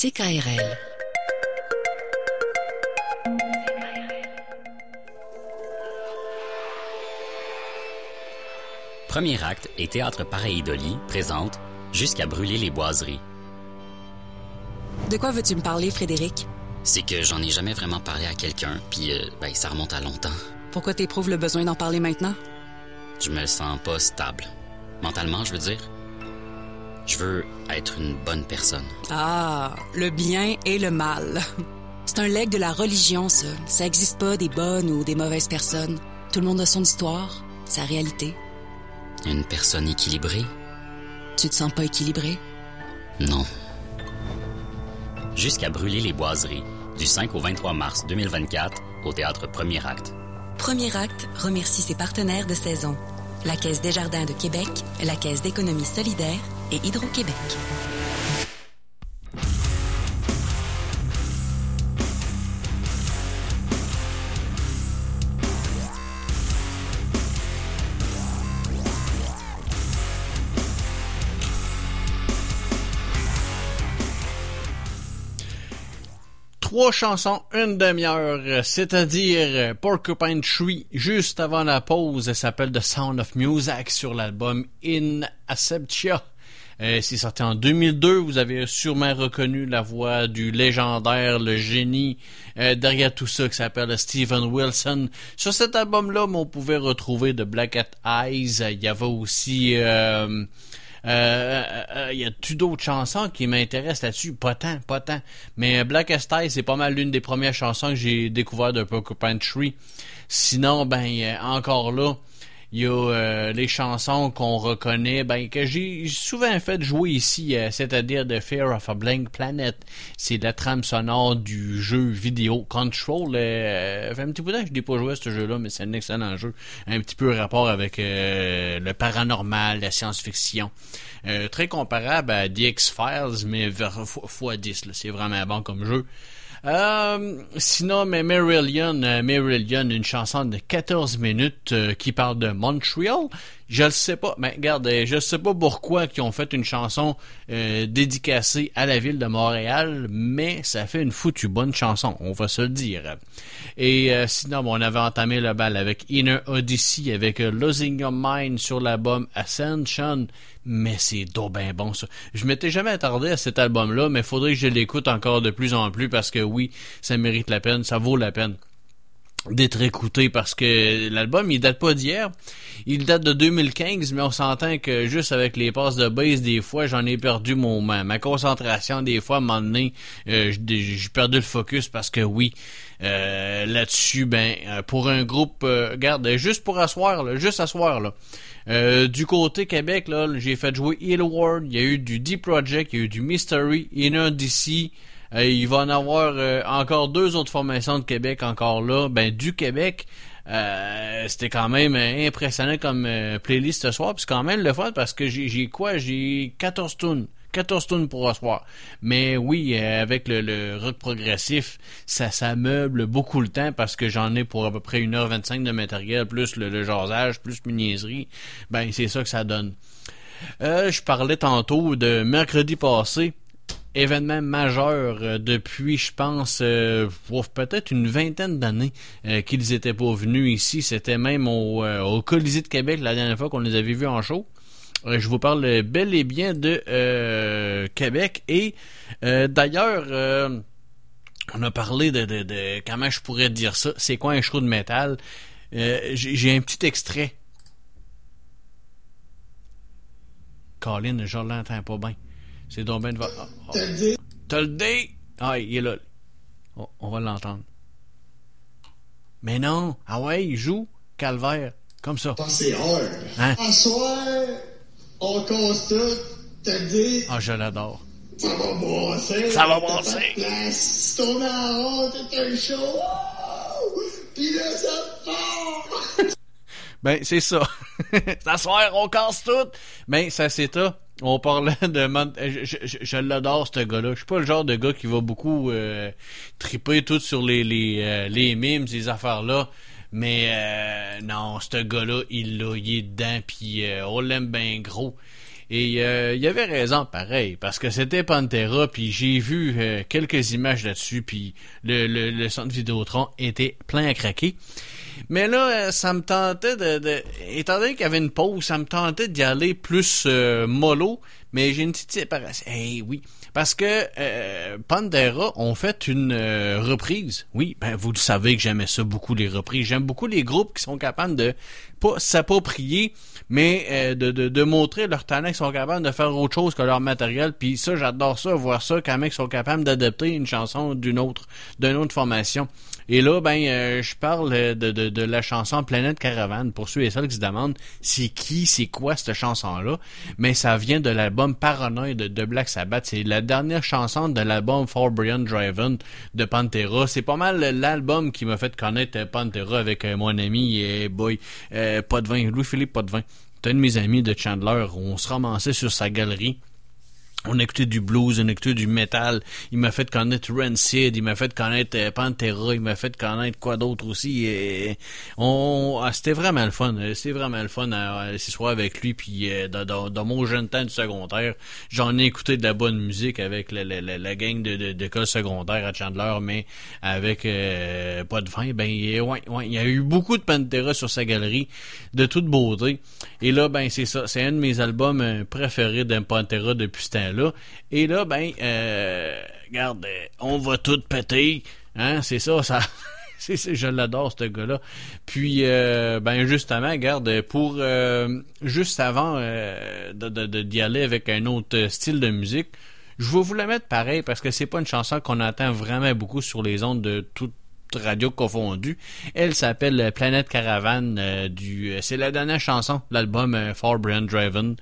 CKRL. Premier acte et Théâtre Pareidoli présente Jusqu'à brûler les boiseries. De quoi veux-tu me parler, Frédéric? C'est que j'en ai jamais vraiment parlé à quelqu'un, puis euh, ben, ça remonte à longtemps. Pourquoi t'éprouves le besoin d'en parler maintenant? Je me sens pas stable. Mentalement, je veux dire. Je veux être une bonne personne. Ah, le bien et le mal. C'est un legs de la religion, ça. Ça existe pas des bonnes ou des mauvaises personnes. Tout le monde a son histoire, sa réalité. Une personne équilibrée? Tu te sens pas équilibré? Non. Jusqu'à brûler les boiseries, du 5 au 23 mars 2024, au théâtre Premier Acte. Premier acte remercie ses partenaires de saison. La Caisse des Jardins de Québec, la Caisse d'économie solidaire et Hydro-Québec. Trois chansons, une demi-heure, c'est-à-dire Porcupine Tree, juste avant la pause, elle s'appelle The Sound of Music sur l'album In Aseptia. Euh, c'est sorti en 2002. Vous avez sûrement reconnu la voix du légendaire, le génie euh, derrière tout ça qui s'appelle Steven Wilson. Sur cet album-là, on pouvait retrouver The Black Eyes. Il y avait aussi... Euh, euh, euh, il y a tout d'autres chansons qui m'intéressent là-dessus. Pas tant, pas tant. Mais Black Style, c'est pas mal l'une des premières chansons que j'ai découvert de Porcupine Tree. Sinon, ben, encore là, il y a euh, les chansons qu'on reconnaît, ben, que j'ai souvent fait jouer ici, euh, c'est-à-dire The Fear of a Blank Planet. C'est la trame sonore du jeu vidéo Control. Euh, fait un petit bout je n'ai pas joué à ce jeu-là, mais c'est un excellent jeu. Un petit peu rapport avec euh, le paranormal, la science-fiction. Euh, très comparable à The X-Files, mais x10. là. C'est vraiment bon comme jeu. Euh, sinon, mais euh, Marillion, une chanson de 14 minutes euh, qui parle de Montreal. Je le sais pas, mais regarde, euh, je sais pas pourquoi ils ont fait une chanson euh, dédicacée à la ville de Montréal, mais ça fait une foutue bonne chanson, on va se le dire. Et euh, sinon, bon, on avait entamé le bal avec Inner Odyssey, avec Losing Your Mind sur l'album Ascension, mais c'est donc ben bon ça. Je m'étais jamais attardé à cet album-là, mais faudrait que je l'écoute encore de plus en plus parce que oui, ça mérite la peine, ça vaut la peine d'être écouté parce que l'album il date pas d'hier. Il date de 2015 mais on s'entend que juste avec les passes de base des fois j'en ai perdu mon ma, ma concentration. Des fois à un donné euh, j'ai perdu le focus parce que oui. Euh, là-dessus ben euh, pour un groupe euh, regarde juste pour asseoir là, juste asseoir là. Euh, du côté Québec, là, j'ai fait jouer Ward, il y a eu du Deep Project, il y a eu du Mystery, Inner DC. Euh, il va en avoir euh, encore deux autres formations de Québec encore là. Ben du Québec, euh, c'était quand même euh, impressionnant comme playlist ce soir. Puis c'est quand même le fun parce que j'ai quoi? J'ai 14 tunes. 14 tunes pour ce. Mais oui, avec le, le rock progressif, ça, ça meuble beaucoup le temps parce que j'en ai pour à peu près 1h25 de matériel, plus le, le jasage, plus mes niaiseries. Ben, c'est ça que ça donne. Je parlais tantôt de mercredi passé événement majeur euh, depuis, je pense, euh, peut-être une vingtaine d'années euh, qu'ils étaient pas venus ici. C'était même au, Colisée de Québec la dernière fois qu'on les avait vus en show. Je vous parle bel et bien de Québec et d'ailleurs. On a parlé de, comment je pourrais dire ça? C'est quoi un show de métal? J'ai j'ai un petit extrait. Colin, je l'entends pas bien. C'est donc bien de... va- ah, ah. T'as le dé? Ah, il est là. On, on va l'entendre. Mais non. Ah ouais, il joue. Calvaire. Comme ça. C'est hard. Hein? À soir, on constate, t'as dit, Ah, je l'adore. ça va brasser. Ça va brasser. place. Tu en rond, t'es un show. Puis là, ça part. Ben, c'est ça. S'asseoir, on casse tout. Ben, ça, c'est ça. On parlait de... Man- Je, je, je- l'adore, ce gars-là. Je suis pas le genre de gars qui va beaucoup euh, triper tout sur les, les, euh, les mimes, ces affaires-là. Mais euh, non, ce gars-là, il l'a, il est dedans, puis euh, on l'aime bien gros. Et euh, il avait raison, pareil, parce que c'était Pantera, puis j'ai vu euh, quelques images là-dessus, puis le, le, le centre Vidéotron était plein à craquer. Mais là, euh, ça me tentait de, de... Étant donné qu'il y avait une pause, ça me tentait d'y aller plus euh, mollo, mais j'ai une petite séparation. Eh oui, parce que euh, Pantera ont fait une euh, reprise. Oui, ben vous le savez que j'aimais ça beaucoup, les reprises. J'aime beaucoup les groupes qui sont capables de pas s'approprier, mais euh, de, de, de montrer leur talent, qu'ils sont capables de faire autre chose que leur matériel. Puis ça, j'adore ça, voir ça, quand même, qu'ils sont capables d'adapter une chanson d'une autre, d'une autre formation. Et là, ben, euh, je parle de, de, de la chanson Planète Caravane. Pour ceux et celles qui se demandent c'est qui, c'est quoi cette chanson-là, mais ça vient de l'album Paranoid de, Black Sabbath. C'est la dernière chanson de l'album For Brian Driven de Pantera. C'est pas mal l'album qui m'a fait connaître Pantera avec euh, mon ami euh, boy euh, Louis-Philippe Potvin. C'est un de mes amis de Chandler. On se ramassait sur sa galerie. On écoutait du blues, on écoutait du metal. Il m'a fait connaître Rancid, il m'a fait connaître euh, Pantera, il m'a fait connaître quoi d'autre aussi. Et on, ah, c'était vraiment le fun. euh, C'était vraiment le fun à, à avec lui. Puis euh, dans, mon jeune temps du secondaire, j'en ai écouté de la bonne musique avec la, gang de, secondaire à Chandler, mais avec euh, pas de vin. Ben il- y a eu beaucoup de Pantera sur sa galerie, de toute beauté. Et là, ben c'est ça. C'est un de mes albums euh, préférés d'un Pantera depuis ce temps-là. Et là, ben, euh, regarde, euh, on va tout péter. Hein, c'est ça, ça. je l'adore, ce gars-là. Puis, euh, ben, justement, regarde, pour euh, juste avant euh, de, de, d'y aller avec un autre style de musique, je vais vous la mettre pareil parce que c'est pas une chanson qu'on entend vraiment beaucoup sur les ondes de toute radio confondue. Elle s'appelle Planète Caravane du c'est la dernière chanson de l'album euh, Brand Driven.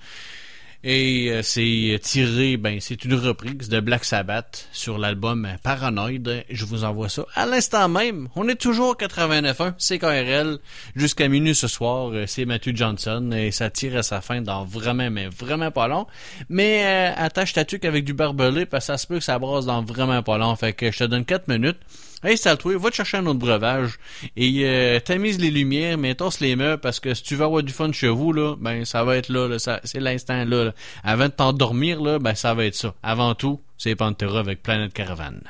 Et euh, c'est tiré, ben c'est une reprise de Black Sabbath sur l'album Paranoid. Je vous envoie ça à l'instant même. On est toujours 89.1, CKRL. Jusqu'à minuit ce soir, euh, c'est Matthew Johnson et ça tire à sa fin dans vraiment, mais vraiment pas long. Mais euh, attache ta tuque avec du barbelé parce que ça se peut que ça brasse dans vraiment pas long. Fait que je te donne 4 minutes. Installe-toi, va te chercher un autre breuvage et euh, tamise les lumières, mais tasse les meubles parce que si tu veux avoir du fun chez vous, là, ben ça va être là, c'est l'instant là, là. Avant de t'endormir, là, ben ça va être ça. Avant tout, c'est Pantera avec Planète Caravane.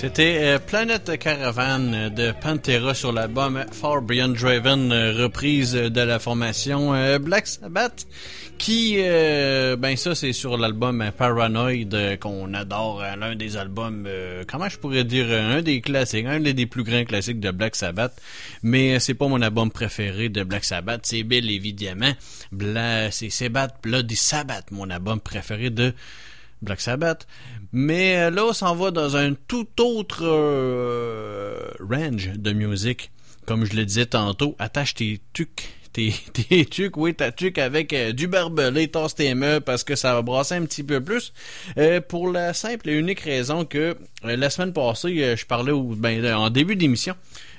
C'était euh, Planet Caravan de Pantera sur l'album Far Beyond Draven, euh, reprise de la formation euh, Black Sabbath, qui, ben ça c'est sur l'album Paranoid qu'on adore, l'un des albums, comment je pourrais dire, un des classiques, un des plus grands classiques de Black Sabbath, mais c'est pas mon album préféré de Black Sabbath, c'est Bill évidemment, c'est Sabbath Bloody Sabbath, mon album préféré de Black Sabbath. Mais euh, là, on s'en va dans un tout autre euh, range de musique. Comme je le disais tantôt, attache tes tucs. Tes, tes tucs, oui, ta tuque avec euh, du barbelé, tasse tes meubles parce que ça va brasser un petit peu plus. Euh, pour la simple et unique raison que euh, la semaine passée, je parlais au, ben, en début d'émission,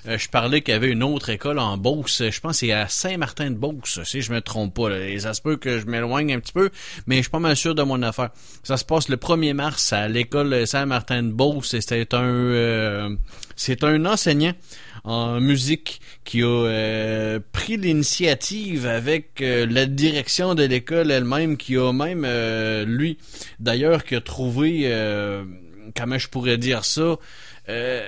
je parlais qu'il y avait une autre école en Beauce. Je pense que c'est à Saint-Martin-de-Beauce, si je me trompe pas. Là. Et ça se peut que je m'éloigne un petit peu, mais je suis pas mal sûr de mon affaire. Ça se passe le 1er mars à l'école Saint-Martin-de-Beauce. C'est un, euh, c'est un enseignant en musique qui a euh, pris l'initiative avec euh, la direction de l'école elle-même, qui a même, euh, lui, d'ailleurs, qui a trouvé, euh, comment je pourrais dire ça, euh,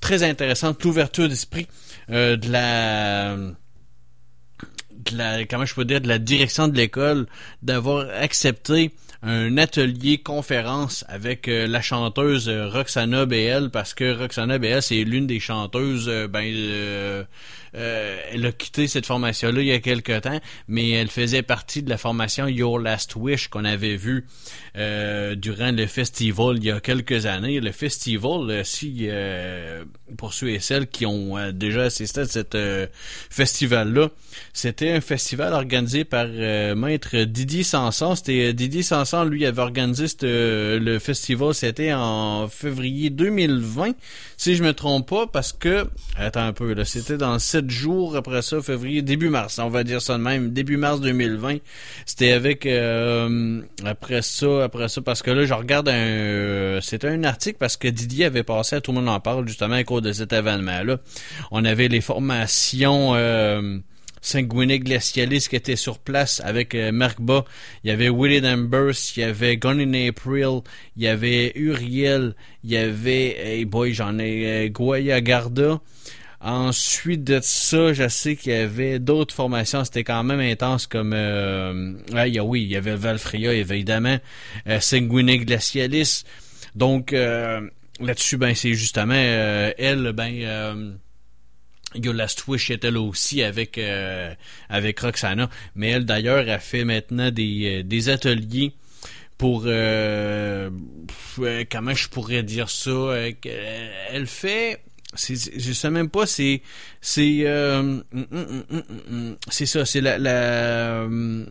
très intéressante l'ouverture d'esprit euh, de la de la comment je peux dire de la direction de l'école d'avoir accepté un atelier conférence avec euh, la chanteuse euh, Roxana BL parce que Roxana BL c'est l'une des chanteuses ben euh, elle a quitté cette formation-là il y a quelque temps, mais elle faisait partie de la formation Your Last Wish qu'on avait vu euh, durant le festival il y a quelques années. Le festival, euh, si pour ceux et celles qui ont déjà assisté à euh, festival-là, c'était un festival organisé par maître Didier Sanson. C'était Didier Sanson, lui, avait organisé le festival. C'était en février 2020, si je me trompe pas, parce que attends un peu là, c'était dans jours après ça, février, début mars, on va dire ça de même, début mars 2020. C'était avec euh, après ça, après ça, parce que là, je regarde un, euh, c'était un article parce que Didier avait passé, tout le monde en parle justement à cause de cet événement-là. On avait les formations. Euh, Sanguinic Glacialis qui était sur place avec euh, Marc. Il y avait Willie Numbers, il y avait Gone in April, il y avait Uriel, il y avait, hey boy, j'en ai, euh, Goya Garda. Ensuite de ça, je sais qu'il y avait d'autres formations, c'était quand même intense comme euh, ah, a- oui, il y avait Valfria évidemment, euh, Sanguinic Glacialis. Donc euh, là-dessus, ben c'est justement euh, elle, ben euh, Your Last Wish était là aussi avec euh, avec Roxana, mais elle d'ailleurs a fait maintenant des, euh, des ateliers pour euh, euh, comment je pourrais dire ça euh, elle fait je sais même pas c'est c'est euh, hum, hum, hum, c'est ça c'est la, la hum,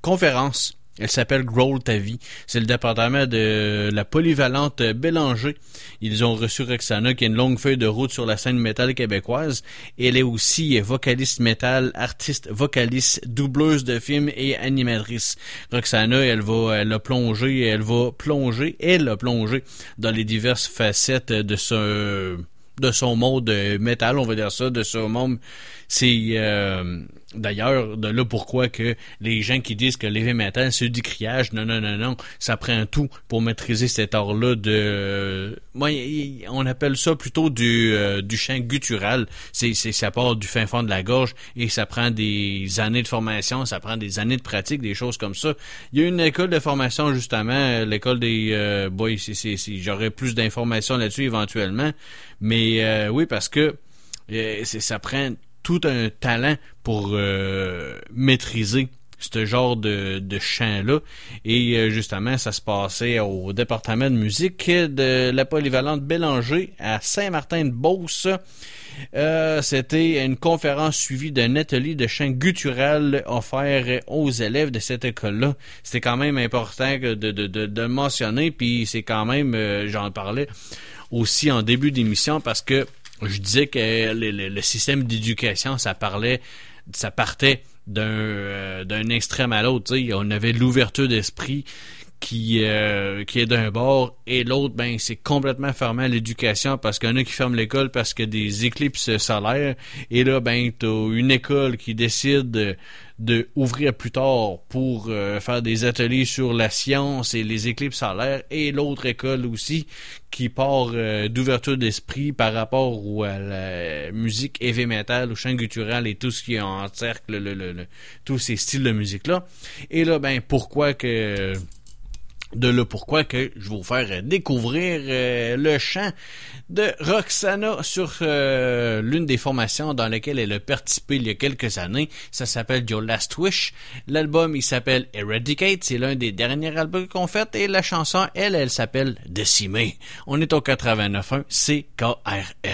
conférence elle s'appelle Growl ta vie. C'est le département de la polyvalente Bélanger. Ils ont reçu Roxana qui a une longue feuille de route sur la scène métal québécoise. Elle est aussi vocaliste métal, artiste, vocaliste, doubleuse de films et animatrice. Roxana, elle va, elle a plongé, elle va plonger, elle a plongé dans les diverses facettes de ce de son monde euh, métal, on va dire ça, de son monde. C'est euh, d'ailleurs de là pourquoi que les gens qui disent que l'heavy metal c'est du criage, non non non non, ça prend tout pour maîtriser cet art-là de, moi y- y- on appelle ça plutôt du euh, du chant guttural. C'est c'est ça part du fin fond de la gorge et ça prend des années de formation, ça prend des années de pratique, des choses comme ça. Il y a une école de formation justement, euh, l'école des euh, boys, c'est c'est j'aurais plus d'informations là-dessus éventuellement, mais euh, oui parce que euh, ça prend tout un talent pour euh, maîtriser ce genre de, de chant-là. Et euh, justement, ça se passait au département de musique de la polyvalente Bélanger à Saint-Martin-de-Beauce. Euh, C'était une conférence suivie d'un atelier de chant guttural offert aux élèves de cette école-là. C'était quand même important de, de, de, mentionner, puis c'est quand même, j'en parlais aussi en début d'émission parce que je disais que le, système d'éducation, ça parlait, ça partait d'un euh, d'un extrême à l'autre. On avait l'ouverture d'esprit qui euh, qui est d'un bord et l'autre ben c'est complètement fermé à l'éducation parce qu'il y en a qui ferment l'école parce a des éclipses solaires et là ben t'as une école qui décide de, ouvrir plus tard pour euh, faire des ateliers sur la science et les éclipses solaires et l'autre école aussi qui part euh, d'ouverture d'esprit par rapport à la musique heavy metal, au chant guttural et tout ce qui encercle le, le- le- tous ces styles de musique là. Et là ben pourquoi que de là pourquoi que je vais vous faire découvrir euh, le chant de Roxana sur euh, l'une des formations dans lesquelles elle a participé il y a quelques années. Ça s'appelle Your Last Wish. L'album, il s'appelle Eradicate. C'est l'un des derniers albums qu'on fait. Et la chanson, elle, elle s'appelle Décimé. On est au 89.1 CKRL.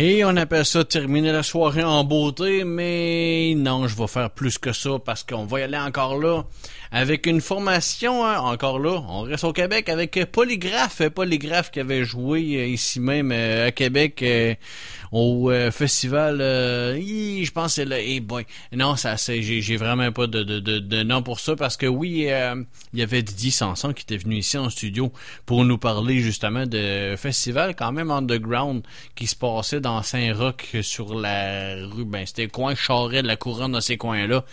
Et on appelle ça terminer la soirée en beauté, mais non, je vais faire plus que ça parce qu'on va y aller encore là avec une formation, hein, encore là, on reste au Québec avec Polygraphe, Polygraphe qui avait joué euh, ici même euh, à Québec euh, au euh, festival, euh, je pense que c'est le, eh boy, non, ça, c'est, j'ai, j'ai vraiment pas de, de, de, de nom pour ça parce que oui, euh, il y avait Didier Sanson qui était venu ici en studio pour nous parler justement de festival quand même underground qui se passait dans Saint-Roch sur la rue, ben c'était coin Charret de la Couronne dans ces coins-là.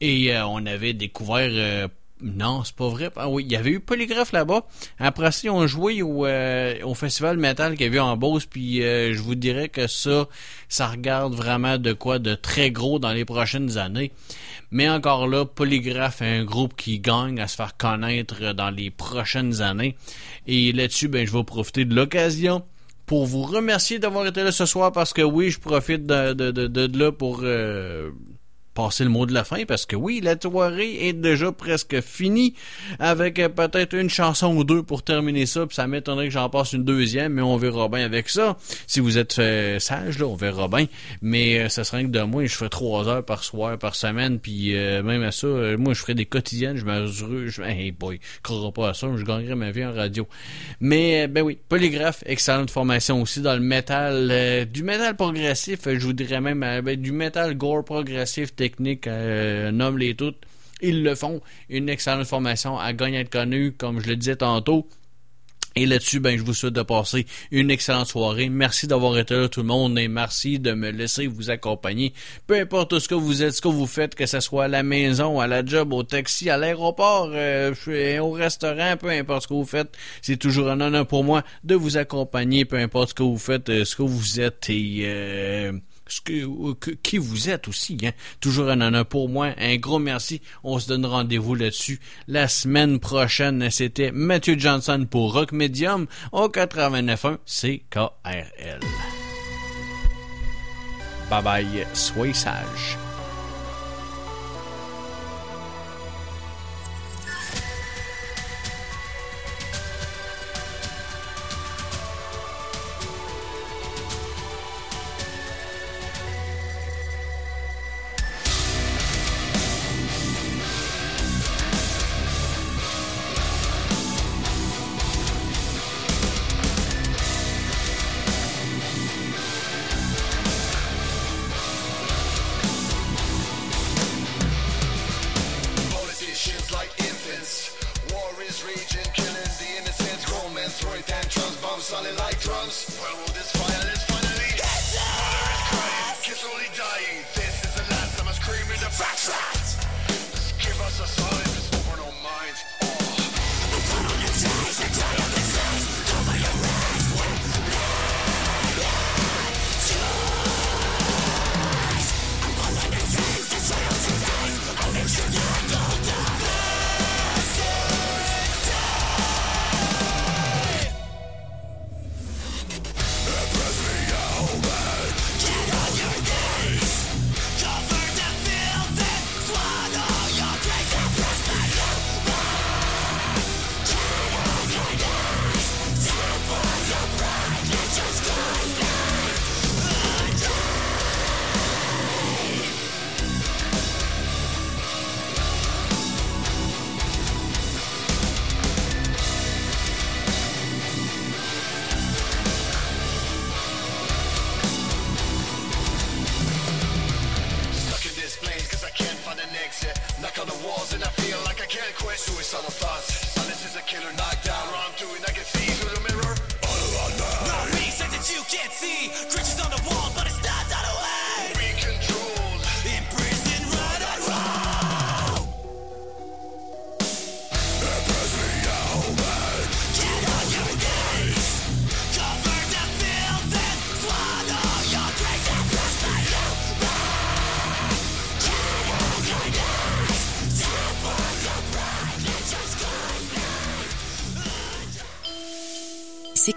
Et euh, on avait découvert euh, non, c'est pas vrai. Ah oui, il y avait eu Polygraphe là-bas. Après ça, ils ont joué au, euh, au festival metal qu'il y avait en Beauce, puis euh, je vous dirais que ça, ça regarde vraiment de quoi de très gros dans les prochaines années. Mais encore là, Polygraphe est un groupe qui gagne à se faire connaître dans les prochaines années. Et là-dessus, ben, je vais profiter de l'occasion pour vous remercier d'avoir été là ce soir parce que oui, je profite de, de, de, de là pour euh, passer le mot de la fin parce que oui, la soirée est déjà presque finie avec euh, peut-être une chanson ou deux pour terminer ça, puis ça m'étonnerait que j'en passe une deuxième, mais on verra bien avec ça. Si vous êtes euh, sage, là, on verra bien. Mais euh, ça serait que de moi, je ferais trois heures par soir, par semaine, puis même à ça, moi, je ferais des quotidiennes, je m'assure, je hey boy, je croirais pas à ça, je gagnerais ma vie en radio. Mais, ben oui, Polygraphe, excellente formation aussi dans le métal, du métal progressif, je vous dirais même, ben, du métal gore progressif, euh, nomme les toutes. Ils le font. Une excellente formation à gagner à être connu, comme je le disais tantôt. Et là-dessus, ben, je vous souhaite de passer une excellente soirée. Merci d'avoir été là tout le monde et merci de me laisser vous accompagner. Peu importe ce que vous êtes, ce que vous faites, que ce soit à la maison, à la job, au taxi, à l'aéroport, euh, au restaurant, peu importe ce que vous faites, c'est toujours un honneur pour moi de vous accompagner, peu importe ce que vous faites, euh, ce que vous êtes et euh, ce que, que- qui vous êtes aussi. Hein. Toujours un honneur pour moi. Un gros merci. On se donne rendez-vous là-dessus la semaine prochaine. C'était Mathieu Johnson pour Rock Medium au 89.1 CKRL. Bye bye. Soyez sages.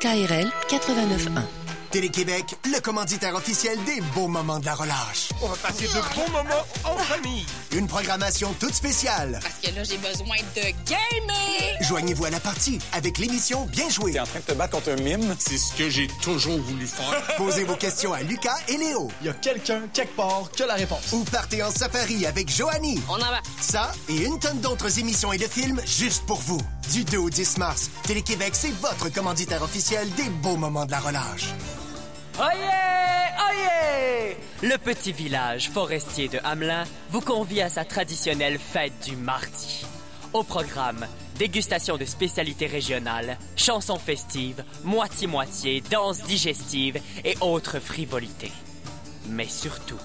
CKRL 89.1. Télé-Québec, le commanditaire officiel des beaux moments de la relâche. On va passer de bons moments en famille. Une programmation toute spéciale. Parce que là, j'ai besoin de gamer. Joignez-vous à la partie avec l'émission Bien joué. T'es en train de te battre contre un mime? C'est ce que j'ai toujours voulu faire. Posez vos questions à Lucas et Léo. Il y a quelqu'un, quelque part, qui a la réponse. Ou partez en safari avec Joanie. On en va. Ça et une tonne d'autres émissions et de films juste pour vous. Du 2 au 10 mars, Télé-Québec, c'est votre commanditaire officiel des beaux moments de la relâche. Oyez! Oyez! Le petit village forestier de Hamelin vous convie à sa traditionnelle fête du mardi. Au programme, dégustation de spécialités régionales, chansons festives, moitié-moitié, danses digestives et autres frivolités. Mais surtout,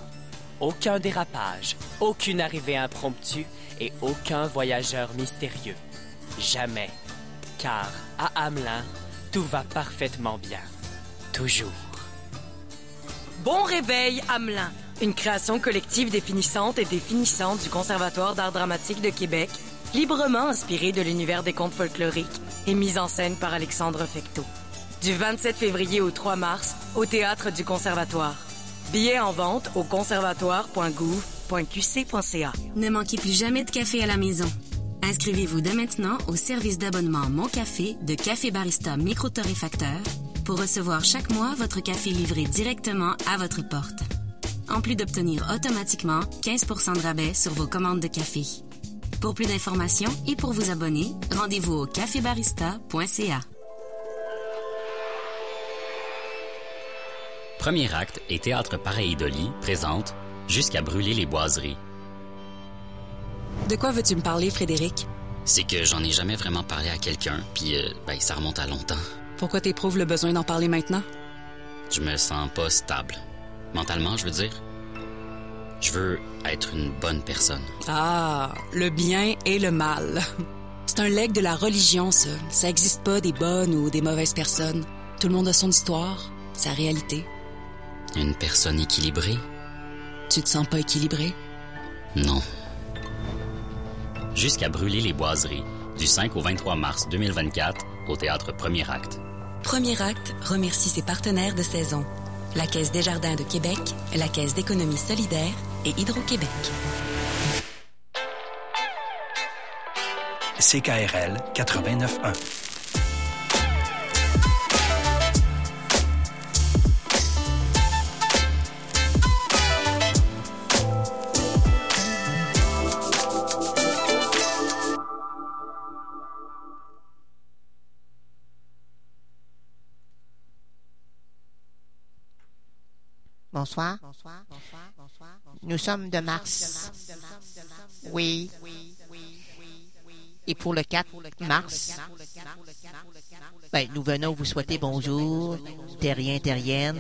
aucun dérapage, aucune arrivée impromptue et aucun voyageur mystérieux. Jamais. Car à Hamelin, tout va parfaitement bien. Toujours. Bon réveil, Hamelin. Une création collective définissante et définissante du Conservatoire d'art dramatique de Québec, librement inspirée de l'univers des contes folkloriques et mise en scène par Alexandre Fecteau. Du 27 février au 3 mars, au Théâtre du Conservatoire. Billets en vente au conservatoire.gouv.qc.ca. Ne manquez plus jamais de café à la maison. Inscrivez-vous dès maintenant au service d'abonnement Mon Café de Café Barista Micro-Torréfacteur pour recevoir chaque mois votre café livré directement à votre porte. En plus d'obtenir automatiquement 15% de rabais sur vos commandes de café. Pour plus d'informations et pour vous abonner, rendez-vous au cafébarista.ca. Premier acte et Théâtre Pareidoli présente Jusqu'à brûler les boiseries. De quoi veux-tu me parler, Frédéric? C'est que j'en ai jamais vraiment parlé à quelqu'un, puis euh, ben, ça remonte à longtemps. Pourquoi t'éprouves le besoin d'en parler maintenant? Je me sens pas stable. Mentalement, je veux dire. Je veux être une bonne personne. Ah, le bien et le mal. C'est un legs de la religion, ça. Ça existe pas des bonnes ou des mauvaises personnes. Tout le monde a son histoire, sa réalité. Une personne équilibrée? Tu te sens pas équilibré? Non. Jusqu'à brûler les boiseries, du 5 au 23 mars 2024, au théâtre Premier Acte. Premier acte remercie ses partenaires de saison. La Caisse des Jardins de Québec, la Caisse d'économie solidaire et Hydro-Québec. CKRL 89.1. Bonsoir. Nous sommes de mars. Oui. Et pour le 4 mars, ben, nous venons vous souhaiter bonjour, terrien, terrienne.